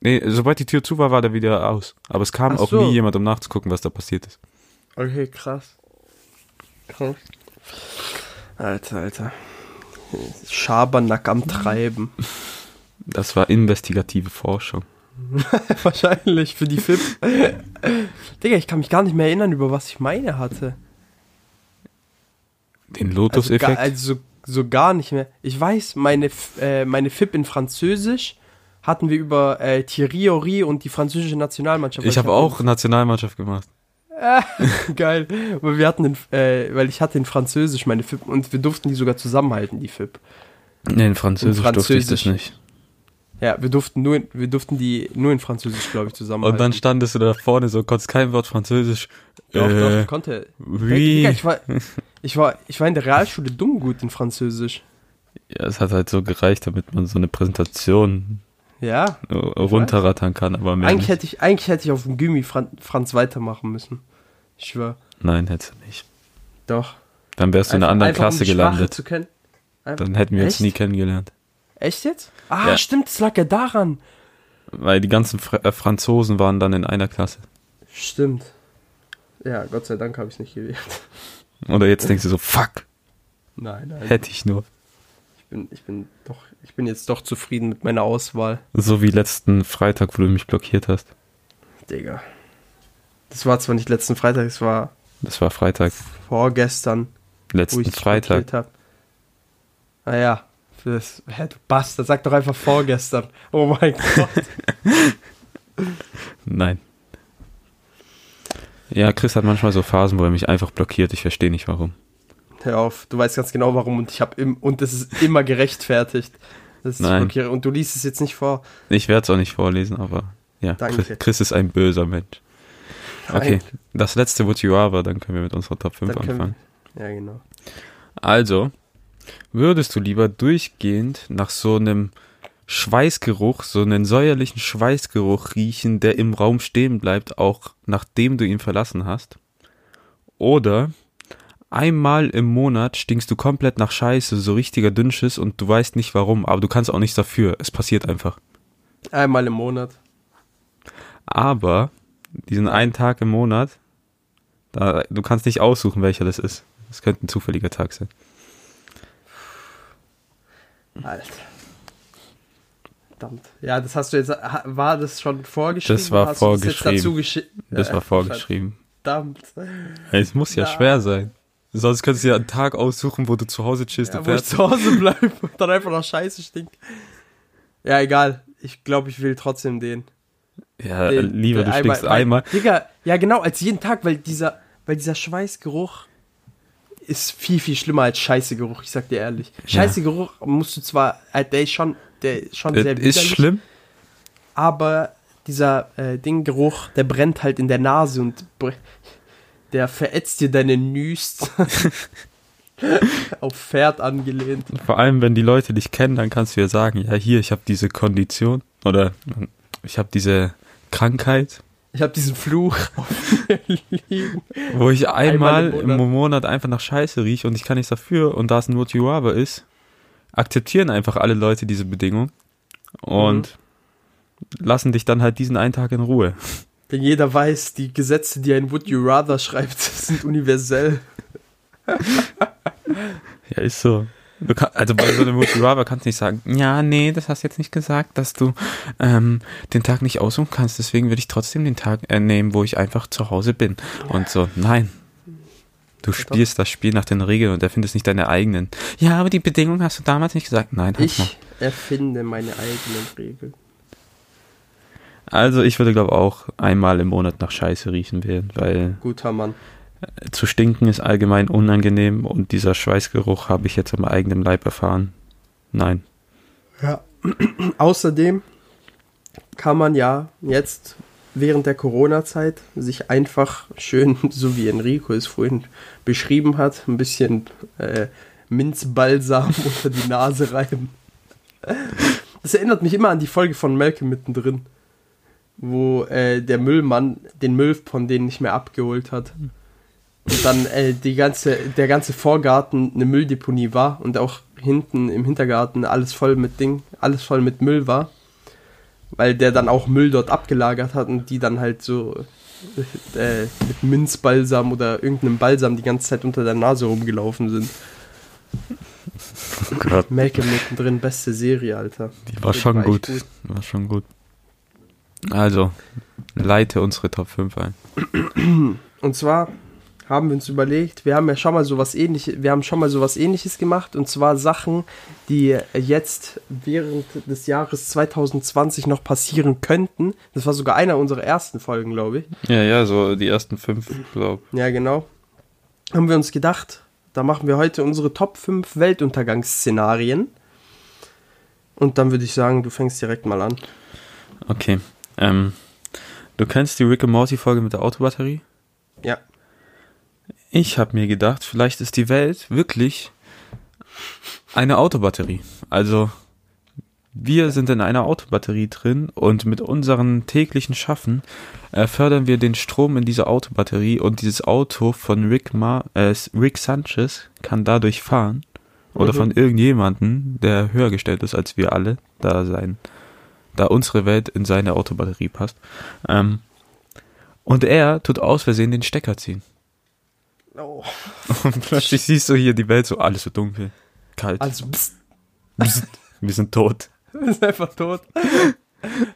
Nee, sobald die Tür zu war, war der wieder aus. Aber es kam Ach auch so. nie jemand, um nachzugucken, was da passiert ist. Okay, krass. Krass. Alter, Alter. Schabernack am Treiben. Das war investigative Forschung. [laughs] Wahrscheinlich für die FIP. Digga, ich kann mich gar nicht mehr erinnern, über was ich meine hatte. Den Also, Lotus-Effekt? gar, also so gar nicht mehr. Ich weiß, meine, äh, meine FIP in Französisch hatten wir über äh, Thierry Henry und die französische Nationalmannschaft. ich habe auch Nationalmannschaft gemacht. [laughs] Geil. Weil wir hatten, in, äh, weil ich hatte in Französisch meine FIP und wir durften die sogar zusammenhalten, die FIP. Nee, in Französisch, durfte ich das Französisch. nicht. Ja, wir durften nur, in, wir durften die nur in Französisch, glaube ich, zusammenhalten. Und dann standest du da vorne so, konntest kein Wort Französisch. Doch, äh, doch, konnte. wie? Ich war, ich war, ich war in der Realschule dumm gut in Französisch. Ja, es hat halt so gereicht, damit man so eine Präsentation Ja. runterrattern kann, aber mehr Eigentlich nicht. hätte ich, eigentlich hätte ich auf dem Gummi Fran Franz weitermachen müssen. Ich schwör. Nein, hättest du nicht. Doch. Dann wärst du in einer Einfach- anderen einfach, um Klasse Sprache gelandet. Einfach- Dann hätten wir uns Echt? nie kennengelernt. Echt jetzt? Ah, Ja. stimmt, das lag ja daran. Weil die ganzen Fr äh, Franzosen waren dann in einer Klasse. Stimmt. Ja, Gott sei Dank habe ich es nicht gewählt. [laughs] Oder jetzt denkst du so, fuck, Nein, nein. hätte ich nur. Ich bin, ich bin doch, ich bin jetzt doch zufrieden mit meiner Auswahl. So wie letzten Freitag, wo du mich blockiert hast. Digga. Das war zwar nicht letzten Freitag, es war Das war Freitag. vorgestern, wo Letzten ich dich Freitag. blockiert hab. Naja, das, hä, du Bastard, sag doch einfach vorgestern. Oh mein [laughs] Gott. Nein. Ja, Chris hat manchmal so Phasen, wo er mich einfach blockiert. Ich verstehe nicht warum. Hör auf, du weißt ganz genau warum und ich habe im und es ist immer gerechtfertigt. dich Nein. blockiere. Und du liest es jetzt nicht vor. Ich werde es auch nicht vorlesen, aber ja, Danke. Chris, Chris ist ein böser Mensch. Okay, Nein. das letzte Would You Rather, dann können wir mit unserer Top 5 Dann anfangen. Ja, genau. Also, würdest du lieber durchgehend nach so einem Schweißgeruch, so einen säuerlichen Schweißgeruch riechen, der im Raum stehen bleibt, auch nachdem du ihn verlassen hast? Oder einmal im Monat stinkst du komplett nach Scheiße, so richtiger Dünnschiss und du weißt nicht warum, aber du kannst auch nichts dafür. Es passiert einfach. Einmal im Monat. Aber diesen einen Tag im Monat, da, du kannst nicht aussuchen, welcher das ist. Das könnte ein zufälliger Tag sein. Alter. Verdammt. Ja, das hast du jetzt. War das schon vorgeschrieben? Das war Hast du jetzt vorgeschrieben. Das Ja, war vorgeschrieben. Verdammt. Es muss ja Na. schwer sein. Sonst könntest du ja einen Tag aussuchen, wo du zu Hause chillst Ja, und wo ich fährst. zu Hause bleibe und dann einfach nach Scheiße stink. Ja, egal. Ich glaube, ich will trotzdem den. Ja, den lieber, den du stinkst weil- einmal. Digga, ja genau, als jeden Tag, weil dieser, weil dieser Schweißgeruch ist viel, viel schlimmer als Scheißegeruch, ich sag dir ehrlich. Scheißegeruch musst du zwar, äh, der ist schon, der ist schon sehr Das ist widerlich, schlimm. aber dieser äh, Dinggeruch, der brennt halt in der Nase und der verätzt dir deine Nüst. [laughs] Auf Pferd angelehnt. Vor allem, wenn die Leute dich kennen, dann kannst du ja sagen, ja, hier, ich habe diese Kondition oder ich habe diese Krankheit, Ich habe diesen Fluch [laughs] auf liegen. wo ich einmal, Einmal im im, Monat. Monat. einfach nach Scheiße rieche und ich kann nichts dafür und da es You Rather ist, akzeptieren einfach alle Leute diese Bedingung und Mhm. lassen dich dann halt diesen einen Tag in Ruhe. Denn jeder weiß, die Gesetze, die ein Would You Rather schreibt, [laughs] sind universell. Ja, ist so. Kann, also bei so einem Rather kannst du nicht sagen, ja, nee, das hast du jetzt nicht gesagt, dass du ähm, den Tag nicht aussuchen kannst, deswegen würde ich trotzdem den Tag äh, nehmen, wo ich einfach zu Hause bin. Und so, nein. Du spielst das Spiel nach den Regeln und erfindest nicht deine eigenen. Ja, aber die Bedingung hast du damals nicht gesagt. Nein, hast. Ich erfinde meine eigenen Regeln. Also ich würde glaube auch einmal im Monat nach Scheiße riechen werden, weil Guter Mann. Zu stinken ist allgemein unangenehm und dieser Schweißgeruch habe ich jetzt am eigenen Leib erfahren. Nein. Ja. [clears throat] Außerdem kann man ja jetzt während der Corona-Zeit sich einfach schön, [laughs] so wie Enrico es vorhin beschrieben hat, ein bisschen äh, Minzbalsam [laughs] unter die Nase reiben. Das erinnert mich immer an die Folge von Malcolm mittendrin, wo äh, der Müllmann den Müll von denen nicht mehr abgeholt hat. Und dann äh, die ganze, der ganze Vorgarten eine Mülldeponie war und auch hinten im Hintergarten alles voll mit Ding, alles voll mit Müll war. Weil der dann auch Müll dort abgelagert hat und die dann halt so äh, mit Minzbalsam oder irgendeinem Balsam die ganze Zeit unter der Nase rumgelaufen sind. Oh Gott, Malcolm mittendrin, beste Serie, Alter. die war schon echt gut. War schon gut. Also, leite unsere Top 5 ein. Und zwar haben wir uns überlegt, wir haben ja schon mal sowas ähnliches, wir haben schon mal sowas ähnliches gemacht und zwar Sachen, die jetzt während des Jahres 2020 noch passieren könnten. Das war sogar einer unserer ersten Folgen, glaube ich. Ja, ja, so die ersten fünf, glaub. Ja, genau. Haben wir uns gedacht, da machen wir heute unsere Top 5 Weltuntergangsszenarien. Und dann würde ich sagen, du fängst direkt mal an. Okay. Ähm, du kennst die Rick and Morty Folge mit der Autobatterie? Ja. Ich habe mir gedacht, vielleicht ist die Welt wirklich eine Autobatterie. Also wir sind in einer Autobatterie drin und mit unserem täglichen Schaffen äh, fördern wir den Strom in diese Autobatterie und dieses Auto von Rick, Ma äh, Rick Sanchez kann dadurch fahren oder Mhm. von irgendjemanden, der höher gestellt ist als wir alle, da sein, da unsere Welt in seine Autobatterie passt. Ähm, und er tut aus Versehen den Stecker ziehen. Oh. Und plötzlich siehst du hier die Welt so, alles so dunkel, kalt. Also, pst, Wir sind tot. ist einfach tot.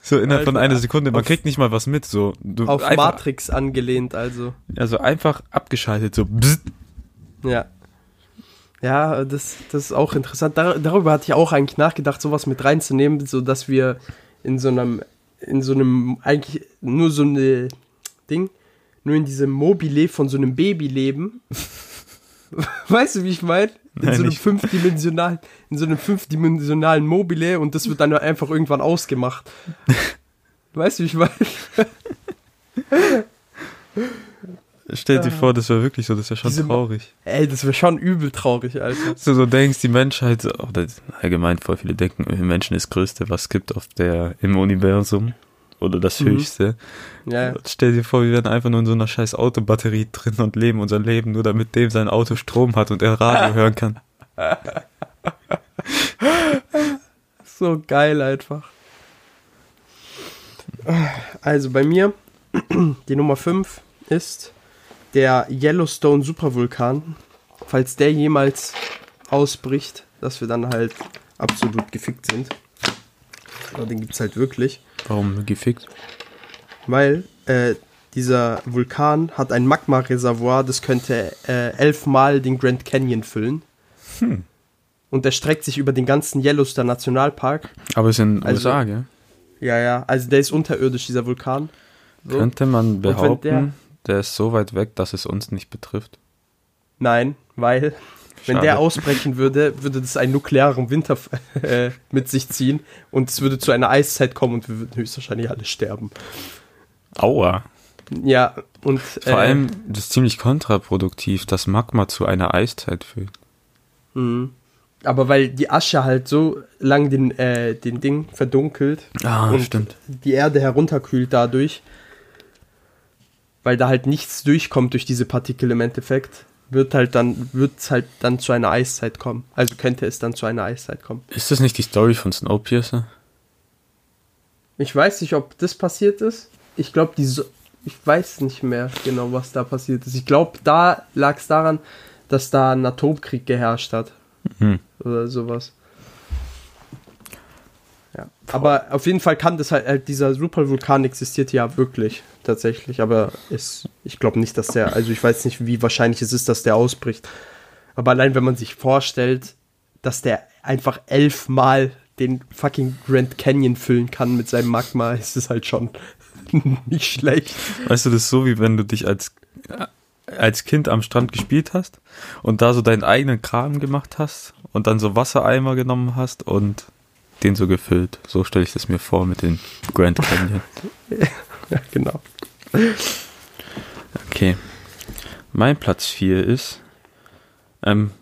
So innerhalb von Alter, einer Sekunde, man auf- kriegt nicht mal was mit, so. Du Auf einfach, Matrix angelehnt, also. Also einfach abgeschaltet, so. Bzzt. Ja. Ja, das, das ist auch interessant. Dar darüber hatte ich auch eigentlich nachgedacht, sowas mit reinzunehmen, so dass wir in so einem, in so einem, eigentlich nur so eine Ding, nur in diesem Mobile von so einem Baby leben. [laughs] weißt du, wie ich meine? In Nein, so einem fünfdimensionalen, in so einem fünfdimensionalen Mobile und das wird dann einfach irgendwann ausgemacht. [laughs] weißt du, wie ich meine? Stell dir vor, das wäre wirklich so, das wäre schon Diese- traurig. Ey, das wäre schon übel traurig, Alter. Dass du so denkst, die Menschheit, oder allgemein voll viele denken, Menschen ist das Größte, was es gibt auf der, im Universum. Oder das Mhm. Höchste. Ja, Stell dir vor, wir wären einfach nur in so einer scheiß Autobatterie drin und leben unser Leben, nur damit dem sein Auto Strom hat und er Radio [laughs] hören kann. So geil einfach. Also bei mir, die Nummer 5 ist der Yellowstone Supervulkan. Falls der jemals ausbricht, dass wir dann halt absolut gefickt sind. Aber den gibt es halt wirklich. Warum gefickt? Weil äh, dieser Vulkan hat ein Magma-Reservoir, das könnte äh, elfmal den Grand Canyon füllen. Und der streckt sich über den ganzen Yellowstone Nationalpark. Aber es ist in Also- USA, gell? Ja, ja, also der ist unterirdisch, dieser Vulkan. So. Könnte man behaupten, der- der, ist so weit weg, dass es uns nicht betrifft. Nein, weil wenn der ausbrechen würde, würde das einen nuklearen Winter äh, mit sich ziehen und es würde zu einer Eiszeit kommen und wir würden höchstwahrscheinlich alle sterben. Aua. Ja, und Vor äh, allem, das ist ziemlich kontraproduktiv, dass Magma zu einer Eiszeit führt. mh. aber weil die Asche halt so lang den, äh, den Ding verdunkelt Ah, und die Erde herunterkühlt dadurch, weil da halt nichts durchkommt durch diese Partikel im Endeffekt, wird halt dann wird es halt dann zu einer Eiszeit kommen. Also könnte es dann zu einer Eiszeit kommen. Ist das nicht die Story von Snowpiercer? Ich weiß nicht, ob das passiert ist. Ich glaube, die so ich weiß nicht mehr genau, was da passiert ist. Ich glaube, da lag es daran, dass da ein Atomkrieg geherrscht hat Hm. oder sowas. Ja. Aber auf jeden Fall kann das halt, halt dieser Supervulkan existiert ja wirklich tatsächlich, aber ist, ich glaube nicht, dass der, also ich weiß nicht, wie wahrscheinlich es ist, dass der ausbricht. Aber allein wenn man sich vorstellt, dass der einfach elfmal den fucking Grand Canyon füllen kann mit seinem Magma, [laughs] ist es halt schon [laughs] nicht schlecht. Weißt du, das ist so, wie wenn du dich als, äh, als Kind am Strand gespielt hast und da so deinen eigenen Kram gemacht hast und dann so Wassereimer genommen hast und den so gefüllt. So stelle ich das mir vor mit den Grand Canyon. [laughs] Ja, genau. Okay. Mein Platz 4 ist, ähm,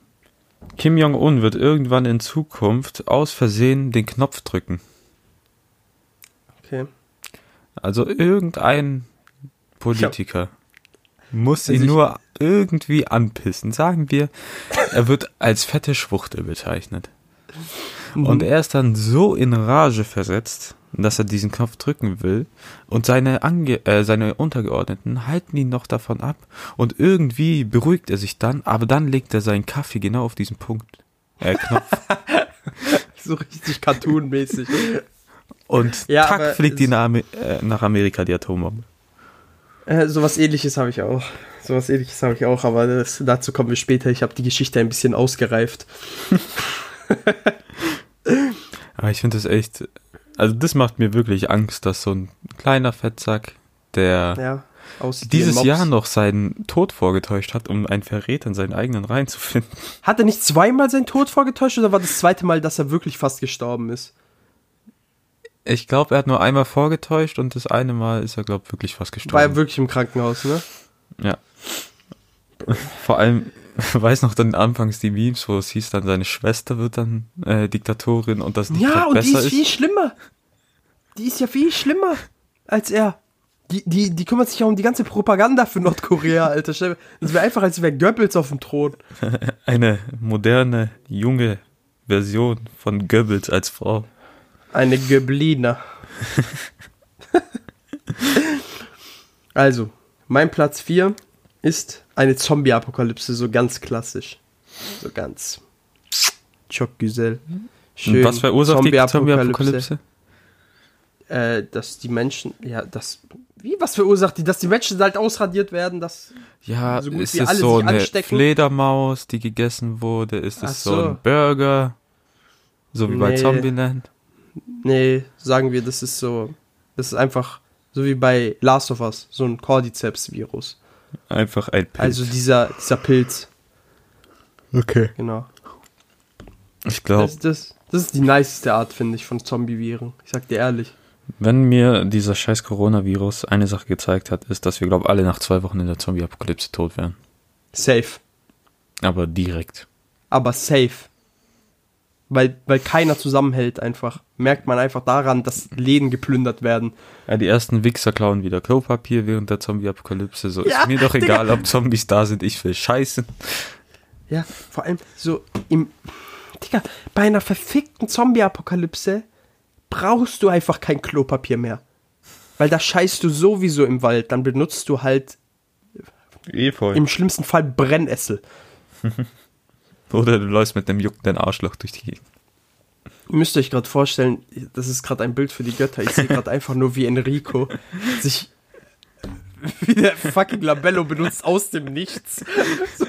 Kim Jong-un wird irgendwann in Zukunft aus Versehen den Knopf drücken. Okay. Also irgendein Politiker muss ihn Also nur irgendwie anpissen. Sagen wir, er wird als fette Schwuchtel bezeichnet. Und er ist dann so in Rage versetzt, dass er diesen Knopf drücken will. Und seine, Ange äh, seine Untergeordneten halten ihn noch davon ab. Und irgendwie beruhigt er sich dann, aber dann legt er seinen Kaffee genau auf diesen Punkt. Äh, Knopf. [laughs] So richtig cartoonmäßig. Und Ja, tack fliegt die nach, äh, nach Amerika, die Atombombe. Äh, sowas ähnliches habe ich auch. Sowas ähnliches habe ich auch, aber das, dazu kommen wir später. Ich habe die Geschichte ein bisschen ausgereift. [laughs] Aber ich finde das echt, also das macht mir wirklich Angst, dass so ein kleiner Fettsack, der Ja, dieses. Jahr noch seinen Tod vorgetäuscht hat, um einen Verräter in seinen eigenen Reihen zu finden. Hat er nicht zweimal seinen Tod vorgetäuscht oder war das zweite Mal, dass er wirklich fast gestorben ist? Ich glaube, er hat nur einmal vorgetäuscht und das eine Mal ist er, glaube ich, wirklich fast War er gestorben. wirklich im Krankenhaus, ne? ja. Vor allem, [laughs] weiß noch dann anfangs die Memes, wo es hieß dann, seine Schwester wird dann äh, Diktatorin und das nicht Ja, und die besser ist viel schlimmer. Die ist ja viel schlimmer als er. Die, die, die kümmert sich ja um die ganze Propaganda für Nordkorea, [laughs] Alter. Das wäre einfach, als wäre Goebbels auf dem Thron. [laughs] Eine moderne, junge Version von Goebbels als Frau. Eine Göbliner. also, mein Platz 4 ist eine Zombie-Apokalypse, so ganz klassisch. So ganz. Choc Güzel. Und was verursacht die Zombie-Apokalypse? Äh, dass die Menschen, ja, das, wie, was verursacht die? Dass die Menschen halt ausradiert werden, dass, Ja, so gut ist wie es alle so sich eine anstecken? Fledermaus, die gegessen wurde? Ist Ach es so. so. ein Burger? So wie bei Nee. Zombieland? nee, sagen wir, das ist so, das ist einfach, so wie bei Last of Us, so ein Cordyceps-Virus. Einfach ein Pilz. Also dieser, dieser Pilz, okay. genau. Ich glaube, Das, das, das ist die niceste Art, finde ich, von Zombie-Viren. Ich sag dir ehrlich. wenn mir dieser scheiß Coronavirus eine Sache gezeigt hat, ist, dass wir, glaube alle nach zwei Wochen in der Zombie-Apokalypse tot wären. Safe. Aber direkt. Aber safe. Weil, weil keiner zusammenhält einfach. Merkt man einfach daran, dass Läden geplündert werden. Ja, die ersten Wichser klauen wieder Klopapier während der Zombie-Apokalypse. So Ja, ist mir doch Digga. egal, ob Zombies da sind, ich will scheißen. Ja, vor allem so im. Digga, bei einer verfickten Zombie-Apokalypse brauchst du einfach kein Klopapier mehr. Weil da scheißt du sowieso im Wald. Dann benutzt du halt Efeu. im schlimmsten Fall Brennessel. [laughs] Oder du läufst mit einem juckenden Arschloch durch die Gegend. Ihr müsst euch gerade vorstellen, das ist gerade ein Bild für die Götter. Ich sehe gerade einfach nur, wie Enrico sich wie der fucking Labello benutzt aus dem Nichts. So.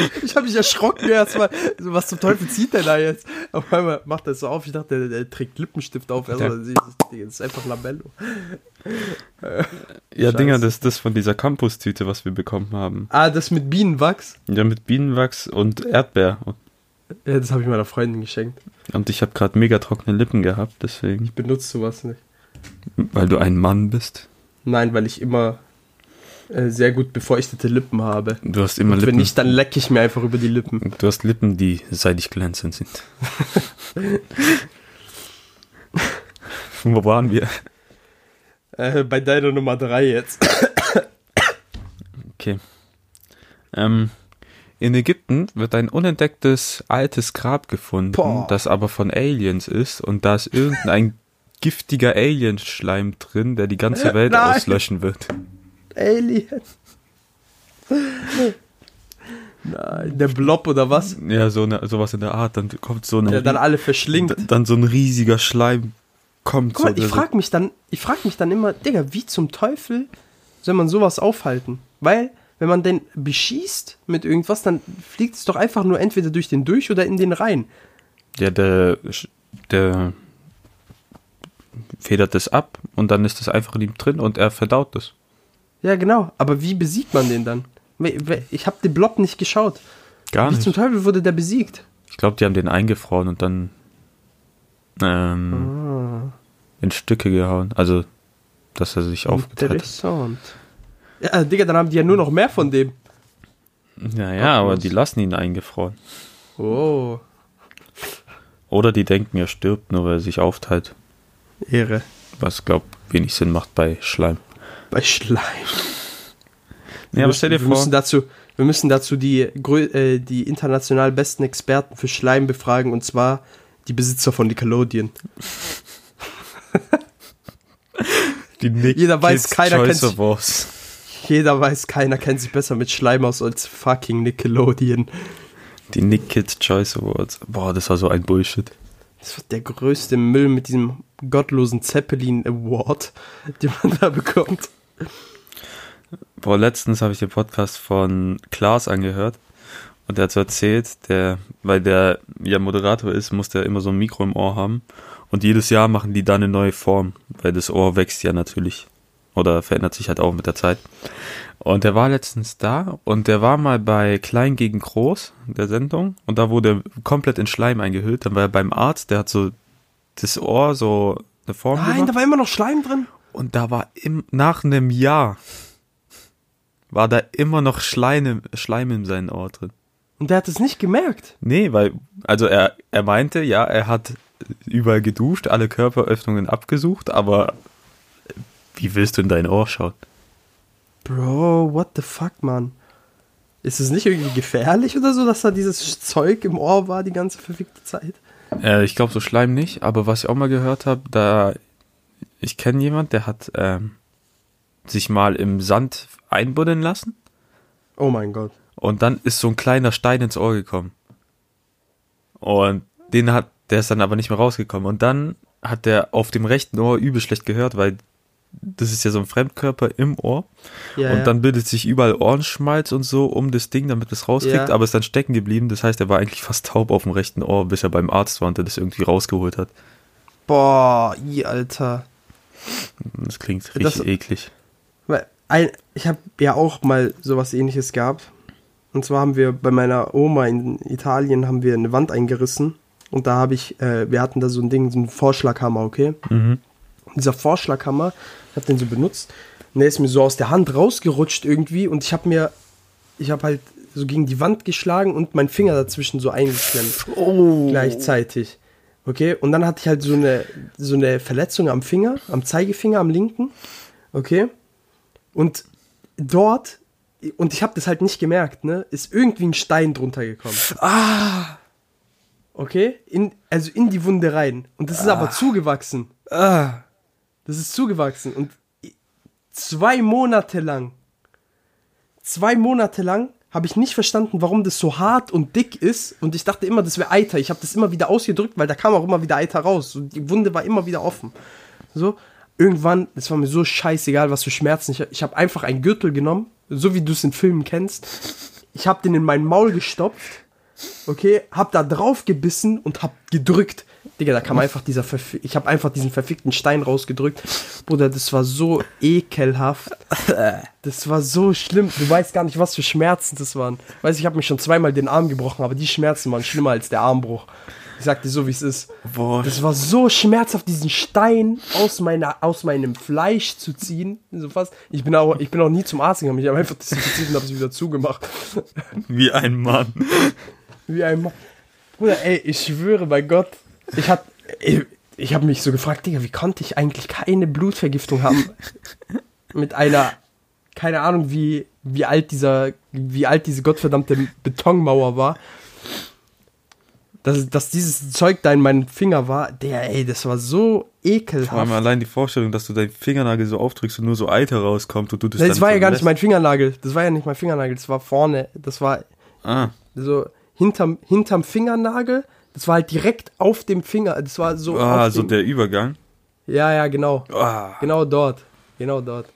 [laughs] Ich habe mich erschrocken erstmal. So, was zum Teufel zieht der da jetzt? Auf einmal macht er es so auf. Ich dachte, der, der trägt Lippenstift auf. Ich, das ist einfach Labello. Ja. Dinger, das ist das von dieser Campus-Tüte, was wir bekommen haben. Ah, das mit Bienenwachs. Ja, mit Bienenwachs und Erdbeer. Ja, das habe ich meiner Freundin geschenkt. Und ich habe gerade mega trockene Lippen gehabt, deswegen. Ich benutze sowas nicht. Weil du ein Mann bist. Nein, weil ich immer sehr gut befeuchtete Lippen habe. Du hast immer Und wenn Lippen. nicht, dann lecke ich mir einfach über die Lippen. Du hast Lippen, die seidig glänzend sind. [laughs] Wo waren wir? Äh, bei deiner Nummer 3 jetzt. Okay. Ähm, in Ägypten wird ein unentdecktes altes Grab gefunden, Boah. das aber von Aliens ist und da ist irgendein [laughs] giftiger Alienschleim drin, der die ganze Welt Nein. auslöschen wird. Alien. Nein, der Blob oder was? Ja, so eine, sowas in der Art. Dann kommt so eine, Der dann alle verschlingt. dann so ein riesiger Schleim kommt. Guck mal, so, ich der frag mich dann, ich frag mich dann immer, Digga, wie zum Teufel soll man sowas aufhalten? Weil, wenn man den beschießt mit irgendwas, dann fliegt es doch einfach nur entweder durch den durch oder in den rein. Ja, der, der federt es ab und dann ist es einfach in ihm drin und er verdaut es. Ja, genau. Aber wie besiegt man den dann? Ich habe den Blob nicht geschaut. Gar Wie nicht. zum Teufel wurde der besiegt? Ich glaube, die haben den eingefroren und dann ähm, Ah. in Stücke gehauen. Also dass er sich aufgeteilt hat. Interessant. Ja, Digga, dann haben die ja nur noch mehr von dem. Ja, ja, aber die lassen ihn eingefroren. Oh, Oder die denken, er stirbt, nur weil er sich aufteilt. Ehre. Was, glaub, wenig Sinn macht bei Schleim. Bei Schleim. Ja, aber stell dir wir vor, Müssen dazu, wir müssen dazu die, äh, die international besten Experten für Schleim befragen und zwar die Besitzer von Nickelodeon. [laughs] die Nick jeder weiß, Kids keiner Choice kennt sich- Awards. Jeder weiß, keiner kennt sich besser mit Schleim aus als fucking Nickelodeon. Die Nick Kids Choice Awards. Boah, das war so ein Bullshit. Das war der größte Müll mit diesem gottlosen Zeppelin Award, den man da bekommt. Boah, letztens habe ich den Podcast von Klaas angehört und der hat so erzählt, der, weil der ja Moderator ist, muss der immer so ein Mikro im Ohr haben und jedes Jahr machen die dann eine neue Form, weil das Ohr wächst ja natürlich oder verändert sich halt auch mit der Zeit. Und der war letztens da und der war mal bei Klein gegen Groß, der Sendung, und da wurde er komplett in Schleim eingehüllt. Dann war er beim Arzt, der hat so das Ohr so eine Form Nein, gemacht. da war immer noch Schleim drin. Und da war im, nach einem Jahr war da immer noch Schleim, im- Schleim in seinem Ohr drin. Und der hat es nicht gemerkt. Nee, weil, also er, er meinte, ja, er hat überall geduscht, alle Körperöffnungen abgesucht, aber wie willst du in dein Ohr schauen? Bro, what the fuck, man? Ist es nicht irgendwie gefährlich oder so, dass da dieses Zeug im Ohr war die ganze verfickte Zeit? Äh, ich glaube so Schleim nicht, aber was ich auch mal gehört habe, da ich kenne jemand, der hat ähm, sich mal im Sand einbuddeln lassen Oh mein Gott. und dann ist so ein kleiner Stein ins Ohr gekommen. Und den hat, der ist dann aber nicht mehr rausgekommen. Und dann hat der auf dem rechten Ohr übel schlecht gehört, weil das ist ja so ein Fremdkörper im Ohr. Ja, und ja. dann bildet sich überall Ohrenschmalz und so um das Ding, damit es rauskriegt, Ja. aber ist dann stecken geblieben. Das heißt, er war eigentlich fast taub auf dem rechten Ohr, bis er beim Arzt war und der das irgendwie rausgeholt hat. Boah, i, Alter. Das klingt Das- richtig eklig. Weil ein, ich habe ja auch mal sowas ähnliches gehabt. Und zwar haben wir bei meiner Oma in Italien haben wir eine Wand eingerissen. Und da habe ich, äh, wir hatten da so ein Ding, so einen Vorschlaghammer, okay? Mhm. Dieser Vorschlaghammer, ich habe den so benutzt. Und der ist mir so aus der Hand rausgerutscht irgendwie. Und ich habe mir, ich habe halt so gegen die Wand geschlagen und meinen Finger dazwischen so eingeklemmt. Oh. Gleichzeitig. Okay, und dann hatte ich halt so eine, so eine Verletzung am Finger, am Zeigefinger, am linken. Okay. Und dort, und ich habe das halt nicht gemerkt, ne, ist irgendwie ein Stein drunter gekommen. Ah! Okay? In, also in die Wunde rein. Und das ist aber zugewachsen. Ah. Das ist zugewachsen. Und zwei Monate lang, zwei Monate lang habe ich nicht verstanden, warum das so hart und dick ist. Und ich dachte immer, das wäre Eiter. Ich habe das immer wieder ausgedrückt, weil da kam auch immer wieder Eiter raus. Und die Wunde war immer wieder offen. So, irgendwann, es war mir so scheißegal, was für Schmerzen. Ich, ich habe einfach einen Gürtel genommen, so wie du es in Filmen kennst. Ich habe den in mein Maul gestopft. Okay, hab da drauf gebissen und hab gedrückt. Digga, da kam einfach dieser Verfi ich habe einfach diesen verfickten Stein rausgedrückt. Bruder, das war so ekelhaft. Das war so schlimm. Du weißt gar nicht, was für Schmerzen das waren. Weiß ich habe mich schon zweimal den Arm gebrochen, aber die Schmerzen waren schlimmer als der Armbruch. Ich sag dir so, wie es ist. Boah. Das war so schmerzhaft, diesen Stein aus meiner aus meinem Fleisch zu ziehen. So fast. Ich bin auch ich bin auch nie zum Arzt gegangen. Ich habe einfach desinfiziert und habe es wieder zugemacht. Wie ein Mann. Wie ein Mann. Bruder, ey, ich schwöre bei Gott, ich hab, ey, ich habe mich so gefragt, Digga, wie konnte ich eigentlich keine Blutvergiftung haben mit einer, keine Ahnung, wie, wie alt dieser, wie alt diese gottverdammte Betonmauer war. Dass, dass dieses Zeug da in meinem Finger war, der, ey, das war so Vor allem ekelhaft. allein die Vorstellung, dass du deinen Fingernagel so aufdrückst und nur so Eiter rauskommt und du das Das dann war ja gar nicht mein Fingernagel. Das war ja nicht mein Fingernagel. Das war vorne. Das war Ah, so hinterm, hinterm Fingernagel. Das war halt direkt auf dem Finger. Das war so. ah auf so dem, der Übergang. ja, ja, genau. Ah. Genau dort. Genau dort.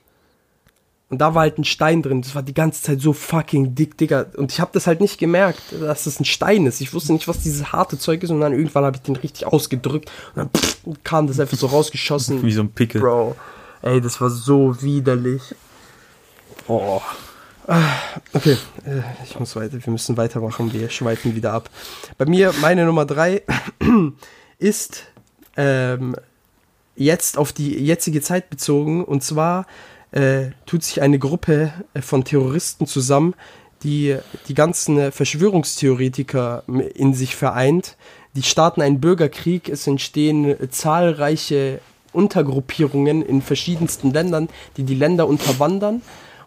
Und da war halt ein Stein drin. Das war die ganze Zeit so fucking dick, Digga. Und ich habe das halt nicht gemerkt, dass das ein Stein ist. Ich wusste nicht, was dieses harte Zeug ist. Und dann irgendwann habe ich den richtig ausgedrückt. Und dann pff, kam das einfach so [laughs] rausgeschossen. Wie so ein Pickel. Bro. Ey, das war so widerlich. Oh. Okay, äh, ich muss weiter. Wir müssen weitermachen. Wir schweifen wieder ab. Bei mir, meine Nummer drei [clears throat] ist, ähm, jetzt auf die jetzige Zeit bezogen. Und zwar äh, tut sich eine Gruppe äh, von Terroristen zusammen, die die ganzen Verschwörungstheoretiker in sich vereint. Die starten einen Bürgerkrieg, es entstehen zahlreiche Untergruppierungen in verschiedensten Ländern, die die Länder unterwandern.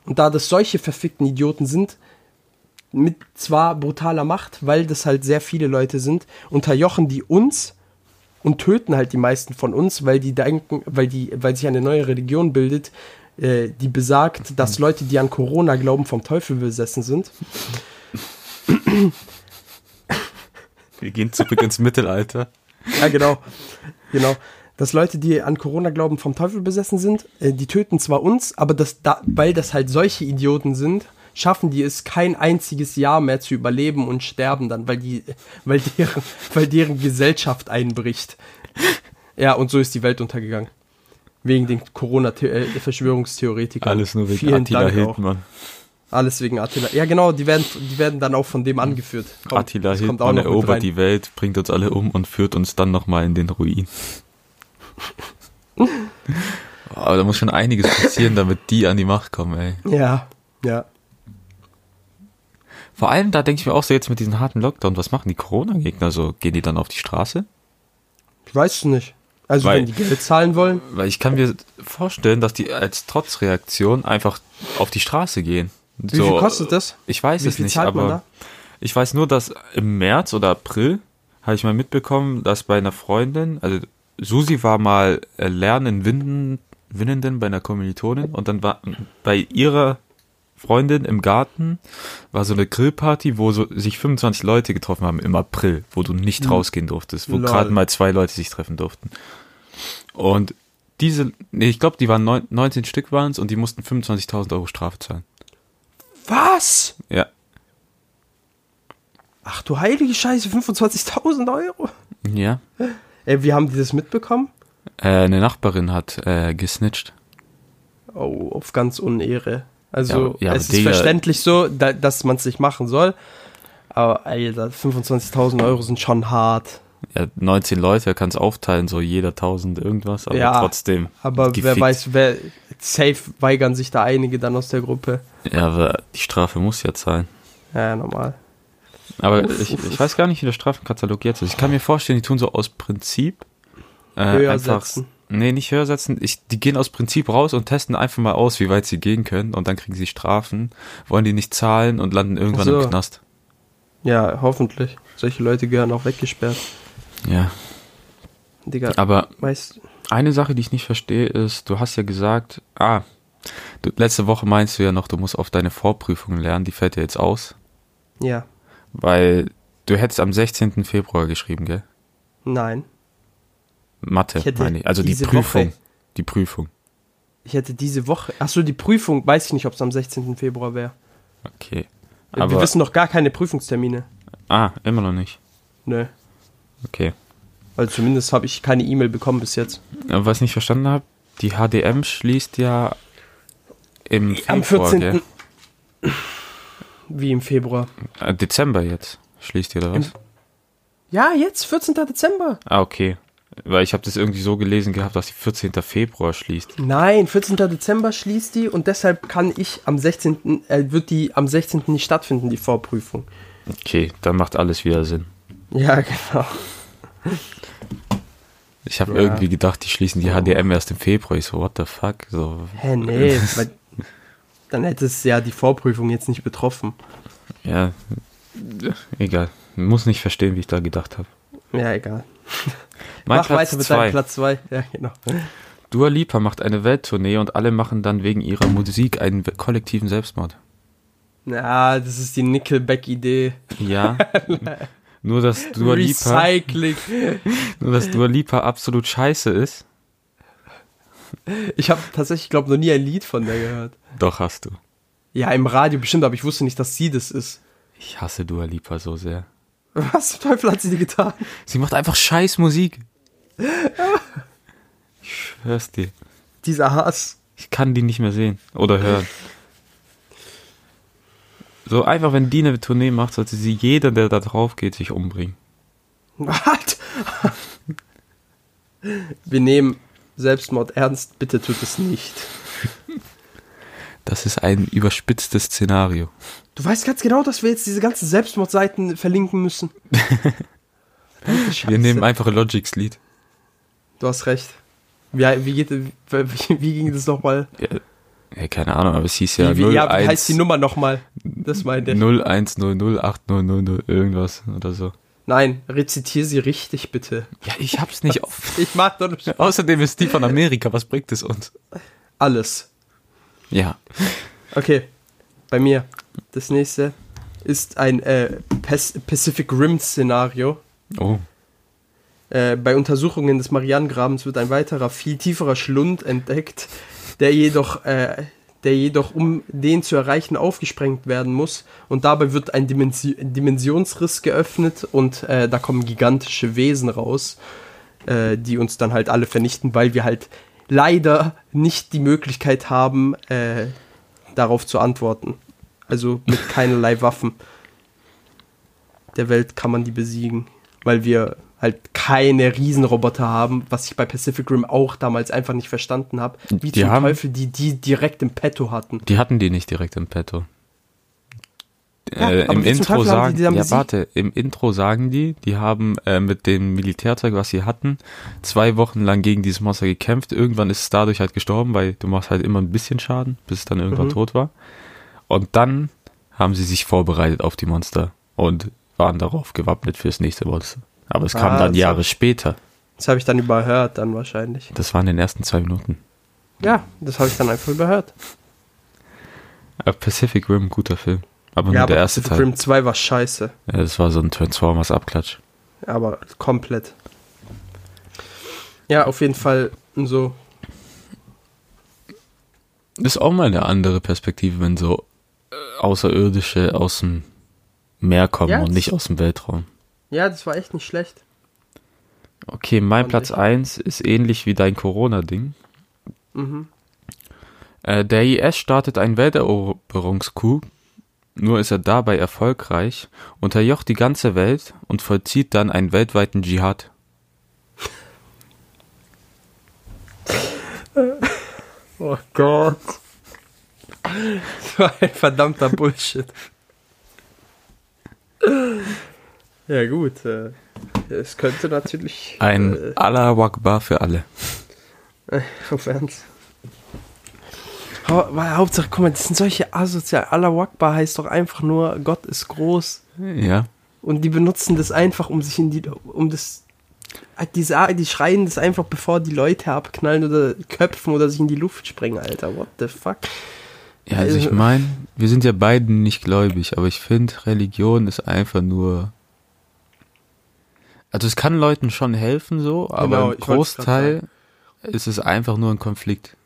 Und da das solche verfickten Idioten sind, mit zwar brutaler Macht, weil das halt sehr viele Leute sind, unterjochen die uns und töten halt die meisten von uns, weil die denken, weil die, weil sich eine neue Religion bildet, äh, die besagt, dass Leute, die an Corona glauben, vom Teufel besessen sind. Wir gehen zurück ins Mittelalter. Ja, genau. Genau. Dass Leute, die an Corona glauben, vom Teufel besessen sind, äh, die töten zwar uns, aber das, da, weil das halt solche Idioten sind, schaffen die es kein einziges Jahr mehr zu überleben und sterben dann, weil die, [laughs] weil deren, weil deren Gesellschaft einbricht. Ja, und so ist die Welt untergegangen. Wegen den Corona-Verschwörungstheoretikern. Alles nur wegen Vielen Attila Dank auch. Hildmann. Alles wegen Attila. Ja, genau, die werden, die werden dann auch von dem angeführt. Komm, Attila auch Hildmann erobert die Welt, bringt uns alle um und führt uns dann nochmal in den Ruin. Aber da muss schon einiges passieren, damit die an die Macht kommen, ey. Ja, ja. Vor allem, da denke ich mir auch so jetzt mit diesem harten Lockdown, was machen die Corona-Gegner so? Gehen die dann auf die Straße? Ich weiß es nicht. Also, Weil- wenn die Geld zahlen wollen, Weil ich kann mir vorstellen, dass die als Trotzreaktion einfach auf die Straße gehen. wie viel kostet das? Ich weiß Wie es nicht, aber ich weiß nur, dass im März oder April habe ich mal mitbekommen, dass bei einer Freundin, also Susi war mal äh, lernen Winden, Winnenden bei einer Kommilitonin und dann war bei ihrer Freundin im Garten war so eine Grillparty, wo so sich 25 Leute getroffen haben im April, wo du nicht rausgehen durftest, wo gerade mal zwei Leute sich treffen durften. Und diese, nee, ich glaube, die waren neun, 19 Stück waren es und die mussten 25.000 Euro Strafe zahlen. Was? Ja, Ach du heilige Scheiße, 25.000 Euro? ja. Ey, wie haben die das mitbekommen? Äh, eine Nachbarin hat äh, gesnitcht. Oh, auf ganz Unehre. Also, Ja, ja, es ist Digga. verständlich so, da, dass man es nicht machen soll. Aber, Alter, 25.000 Euro sind schon hart. Ja, 19 Leute, kannst aufteilen, so jeder 1000 irgendwas, aber Ja, trotzdem. Aber wer gefickt. weiß, wer, safe weigern sich da einige dann aus der Gruppe. Ja, aber die Strafe muss ja zahlen. Ja, normal. Aber Uff, ich, uff, ich weiß gar nicht, wie der Strafenkatalog jetzt ist. Ich kann mir vorstellen, die tun so aus Prinzip äh, Höher einfach. setzen. Nee, nicht höher setzen. Ich, die gehen aus Prinzip raus und testen einfach mal aus, wie weit sie gehen können und dann kriegen sie Strafen, wollen die nicht zahlen und landen irgendwann so. im Knast. Ja, hoffentlich. Solche Leute gehören auch weggesperrt. Ja. Digga, Aber weißt Eine Sache, die ich nicht verstehe, ist, du hast ja gesagt, ah, du, letzte Woche meinst du ja noch, du musst auf deine Vorprüfung lernen, die fällt ja jetzt aus, ja, weil du hättest am 16. Februar geschrieben, gell? nein. Mathe, meine ich. Also die Prüfung. Woche- Die Prüfung. Ich hätte diese Woche. Achso, die Prüfung, weiß ich nicht, ob es am 16. Februar wäre. Okay. Wir Aber, wissen noch gar keine Prüfungstermine. ah, immer noch nicht. Nö. Okay. Also zumindest habe ich keine E-Mail bekommen bis jetzt. Aber was ich nicht verstanden habe, die HDM schließt ja im Am Februar, 14. gell? Wie im Februar. Äh, Dezember jetzt schließt ihr oder was? Ja, jetzt, 14. Dezember. Ah, okay. Weil ich habe das irgendwie so gelesen gehabt, dass die 14. Februar schließt. Nein, 14. Dezember schließt die und deshalb kann ich am 16. Äh, wird die am 16. nicht stattfinden, die Vorprüfung. Okay, dann macht alles wieder Sinn. Ja, [laughs] genau. Ich habe Ja. irgendwie gedacht, die schließen die HDM erst im Februar. Ich so, what the fuck? So, Hä, nee, [laughs] weil dann hätte es ja die Vorprüfung jetzt nicht betroffen. ja, egal. Muss nicht verstehen, wie ich da gedacht habe. Ja, egal. [laughs] Mein Mach Platz weiter mit deinem zwei. Platz 2. Ja, genau. Dua Lipa macht eine Welttournee und alle machen dann wegen ihrer Musik einen kollektiven Selbstmord. Ja, das ist die Nickelback-Idee. Ja. [laughs] nur, dass Dua Lipa, Recycling. [laughs] nur, dass Dua Lipa absolut scheiße ist. Ich habe tatsächlich, glaube noch nie ein Lied von der gehört. Doch hast du. Ja, im Radio bestimmt, aber ich wusste nicht, dass sie das ist. Ich hasse Dua Lipa so sehr. Was zum Teufel hat sie dir getan? Sie macht einfach scheiß Musik. Ich schwör's dir. Dieser Hass. Ich kann die nicht mehr sehen oder hören. So einfach, wenn die eine Tournee macht, sollte sie jeder, der da drauf geht, sich umbringen. Was? Wir nehmen Selbstmord ernst, bitte tut es nicht. Das ist ein überspitztes Szenario. Du weißt ganz genau, dass wir jetzt diese ganzen Selbstmordseiten verlinken müssen. [laughs] Wir nehmen einfach Logics Lied. Du hast recht. Wie, wie, geht, wie, wie ging das nochmal? Ja, ja, keine Ahnung, aber es hieß ja, wie, wie, ja, wie 01 heißt die Nummer nochmal? Das meinte ich. 01008000 irgendwas oder so. Nein, rezitiere sie richtig, bitte. Ja, ich hab's nicht auf. [laughs] Ich mach doch nicht Außerdem ist die von Amerika, was bringt es uns? alles. Ja. Okay, bei mir. Das nächste ist ein äh, Pacific Rim Szenario. Oh. Äh, bei Untersuchungen des Marianengrabens wird ein weiterer, viel tieferer Schlund entdeckt, der jedoch, äh, der jedoch, um den zu erreichen, aufgesprengt werden muss. Und dabei wird ein Dimensi Dimensionsriss geöffnet und äh, da kommen gigantische Wesen raus, äh, die uns dann halt alle vernichten, weil wir halt leider nicht die Möglichkeit haben, äh, darauf zu antworten. Also mit keinerlei Waffen der Welt kann man die besiegen, weil wir halt keine Riesenroboter haben, was ich bei Pacific Rim auch damals einfach nicht verstanden habe, wie Die zum haben- Teufel die die direkt im Petto hatten. Die hatten die nicht direkt im Petto. Ja, äh, Im Intro die sagen, die dann ja warte, im Intro sagen die, die haben äh, mit dem Militärzeug, was sie hatten, zwei Wochen lang gegen dieses Monster gekämpft. Irgendwann ist es dadurch halt gestorben, weil du machst halt immer ein bisschen Schaden, bis es dann irgendwann Mhm. tot war. Und dann haben sie sich vorbereitet auf die Monster und waren darauf gewappnet fürs nächste Monster. Aber es kam Ah, dann so. Jahre später. Das habe ich dann überhört, dann wahrscheinlich. Das waren in den ersten zwei Minuten. Ja, das habe ich dann einfach überhört. Äh, Pacific Rim, guter Film. Aber ja, nur aber der erste Pacific Teil. Rim 2 war scheiße, Ja, das war so ein Transformers-Abklatsch. aber komplett. Ja, auf jeden Fall so. ist auch mal eine andere Perspektive, wenn so äh, Außerirdische aus dem Meer kommen Ja, und nicht aus dem Weltraum. Ja, das war echt nicht schlecht. Okay, mein Fand Platz ich. 1 ist ähnlich wie dein Corona-Ding. Mhm. Äh, der IS startet einen Welteroberungscoup, nur ist er dabei erfolgreich, unterjocht die ganze Welt und vollzieht dann einen weltweiten Dschihad. [laughs] Oh Gott. [laughs] Das war ein verdammter Bullshit. Ja gut, äh, es könnte natürlich... Ein Äh, Allah Akbar für alle. [laughs] auf Ernst. Hau weil Hauptsache, guck mal, das sind solche asozial. Allah Akbar heißt doch einfach nur, Gott ist groß. Ja. Und die benutzen das einfach, um sich in die, um das, die, die schreien das einfach, bevor die Leute abknallen oder köpfen oder sich in die Luft sprengen, Alter. What the fuck? Ja, also ich Also- meine, wir sind ja beide nicht gläubig, aber ich finde, Religion ist einfach nur. Also es kann Leuten schon helfen so, aber Genau, im Großteil ist es einfach nur ein Konflikt.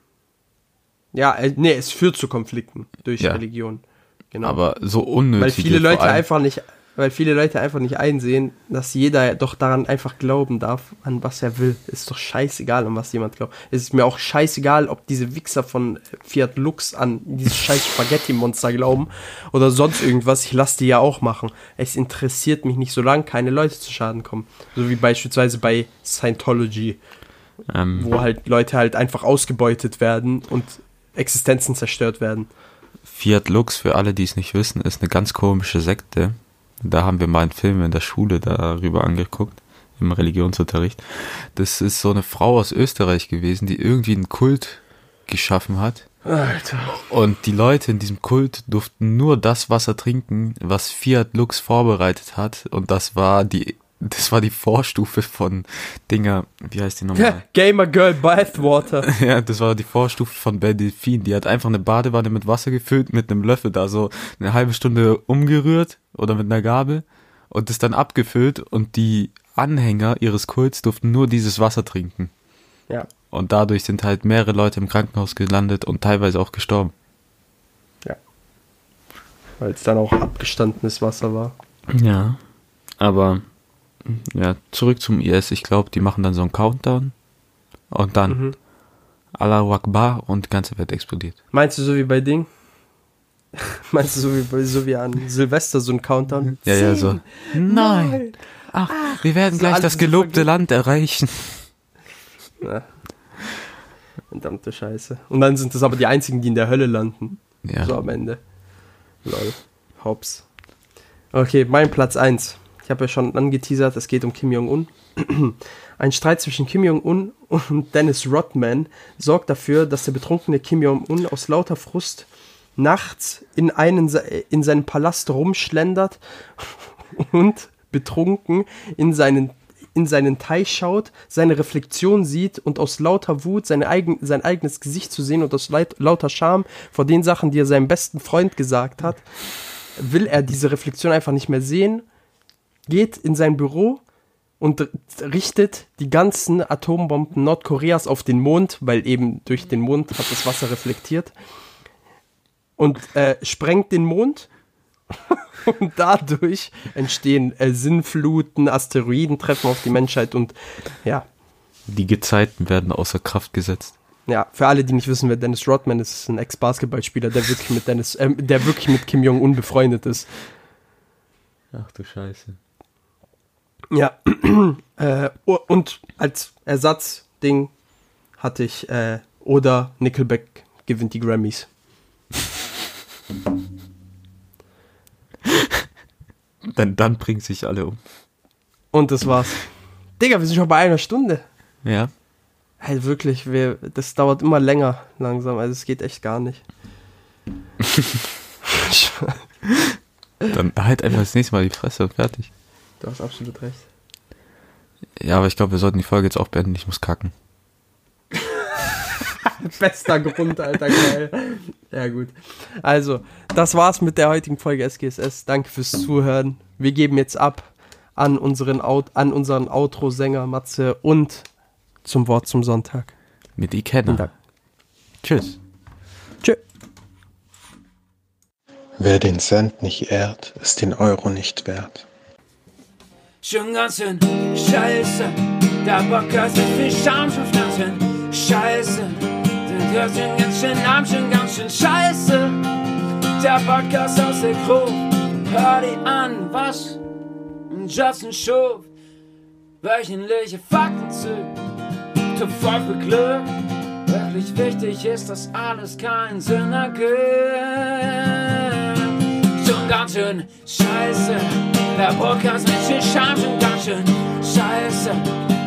Ja, äh, nee, es führt zu Konflikten durch Ja. Religion. Genau. Aber so unnötig. weil viele Leute einfach nicht, weil viele Leute einfach nicht einsehen, dass jeder doch daran einfach glauben darf, an was er will. Ist doch scheißegal, an was jemand glaubt. Es ist mir auch scheißegal, ob diese Wichser von Fiat Lux an dieses scheiß [laughs] Spaghetti-Monster glauben oder sonst irgendwas. Ich lasse die ja auch machen. Es interessiert mich nicht, solange keine Leute zu Schaden kommen. So wie beispielsweise bei Scientology, Ähm, wo halt Leute halt einfach ausgebeutet werden und Existenzen zerstört werden. Fiat Lux, für alle, die es nicht wissen, ist eine ganz komische Sekte. Da haben wir mal einen Film in der Schule darüber angeguckt, im Religionsunterricht. Das ist so eine Frau aus Österreich gewesen, die irgendwie einen Kult geschaffen hat. Alter. Und die Leute in diesem Kult durften nur das Wasser trinken, was Fiat Lux vorbereitet hat. Und das war die, das war die Vorstufe von Dinger, wie heißt die nochmal? [laughs] Gamer Girl Bathwater. [laughs] Ja, das war die Vorstufe von Belle Delphine. Die hat einfach eine Badewanne mit Wasser gefüllt, mit einem Löffel da so eine halbe Stunde umgerührt oder mit einer Gabel und das dann abgefüllt und die Anhänger ihres Kults durften nur dieses Wasser trinken. Ja, Und dadurch sind halt mehrere Leute im Krankenhaus gelandet und teilweise auch gestorben. weil es dann auch abgestandenes Wasser war. Ja. Aber, ja, zurück zum IS. Ich glaube, die machen dann so einen Countdown und dann Mhm. Allahu Akbar und die ganze Welt explodiert. Meinst du so wie bei Ding? [laughs] Meinst du so wie, bei- so wie an Silvester so ein Countdown? Ja, ja, so. Nein. Ach, wir werden gleich das gelobte. Land erreichen. [laughs] Ja. Verdammte Scheiße. Und dann sind das aber die einzigen, die in der Hölle landen. Ja. So am Ende. Lol. Hops. Okay, mein Platz 1. Ich habe ja schon angeteasert, es geht um Kim Jong-un. [clears throat] Ein Streit zwischen Kim Jong-un und Dennis Rodman sorgt dafür, dass der betrunkene Kim Jong-un aus lauter Frust nachts in, einen, in seinem Palast rumschlendert [laughs] und betrunken in seinen, in seinen Teich schaut, seine Reflexion sieht und aus lauter Wut seine eigen, sein eigenes Gesicht zu sehen und aus lauter Scham vor den Sachen, die er seinem besten Freund gesagt hat, will er diese Reflexion einfach nicht mehr sehen, geht in sein Büro und richtet die ganzen Atombomben Nordkoreas auf den Mond, weil eben durch den Mond hat das Wasser reflektiert und äh, sprengt den Mond [laughs] und dadurch entstehen äh, Sinnfluten, Asteroiden treffen auf die Menschheit und ja, Die Gezeiten werden außer Kraft gesetzt. ja, für alle, die nicht wissen, wer Dennis Rodman ist, ist ein Ex-Basketballspieler, der wirklich mit Dennis, äh, der wirklich mit Kim Jong-un befreundet ist. Ach du Scheiße. Ja, [clears throat] äh, und als Ersatzding hatte ich äh, oder Nickelback gewinnt die Grammys. [laughs] Dann, dann bringen sich alle um. Und das war's. Digga, wir sind schon bei einer Stunde. Ja. Hey, wirklich, wir, das dauert immer länger langsam, also es geht echt gar nicht. [laughs] Dann halt einfach das nächste Mal die Fresse und fertig. Du hast absolut recht. Ja, aber ich glaube, wir sollten die Folge jetzt auch beenden. Ich muss kacken. [laughs] Bester Grund, Alter, geil. Ja, gut. Also, das war's mit der heutigen Folge SGSS. Danke fürs Zuhören. Wir geben jetzt ab an unseren, Out an unseren Outro-Sänger Matze und zum Wort zum Sonntag. Mit Ikenna. Dank. Tschüss. Tschö. Wer den Cent nicht ehrt, ist den Euro nicht wert. Schon ganz schön scheiße, der Bock hast nicht viel Scham, schon ganz schön scheiße. Den hörst schon ganz schön arm, schon ganz schön scheiße. Der Podcast aus der Gruppe, hör die an, was? Justin Schuf, wöchentliche Fakten zu, zu voll für Glück. Wirklich wichtig ist, dass alles keinen Sinn ergibt ganz schön scheiße. Der Podcast mit viel Scham schon ganz schön scheiße.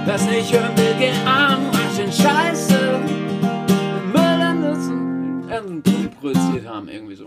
Wer's nicht hören will, geh an, ganz schön scheiße. Müll nutzen, produziert haben, irgendwie so.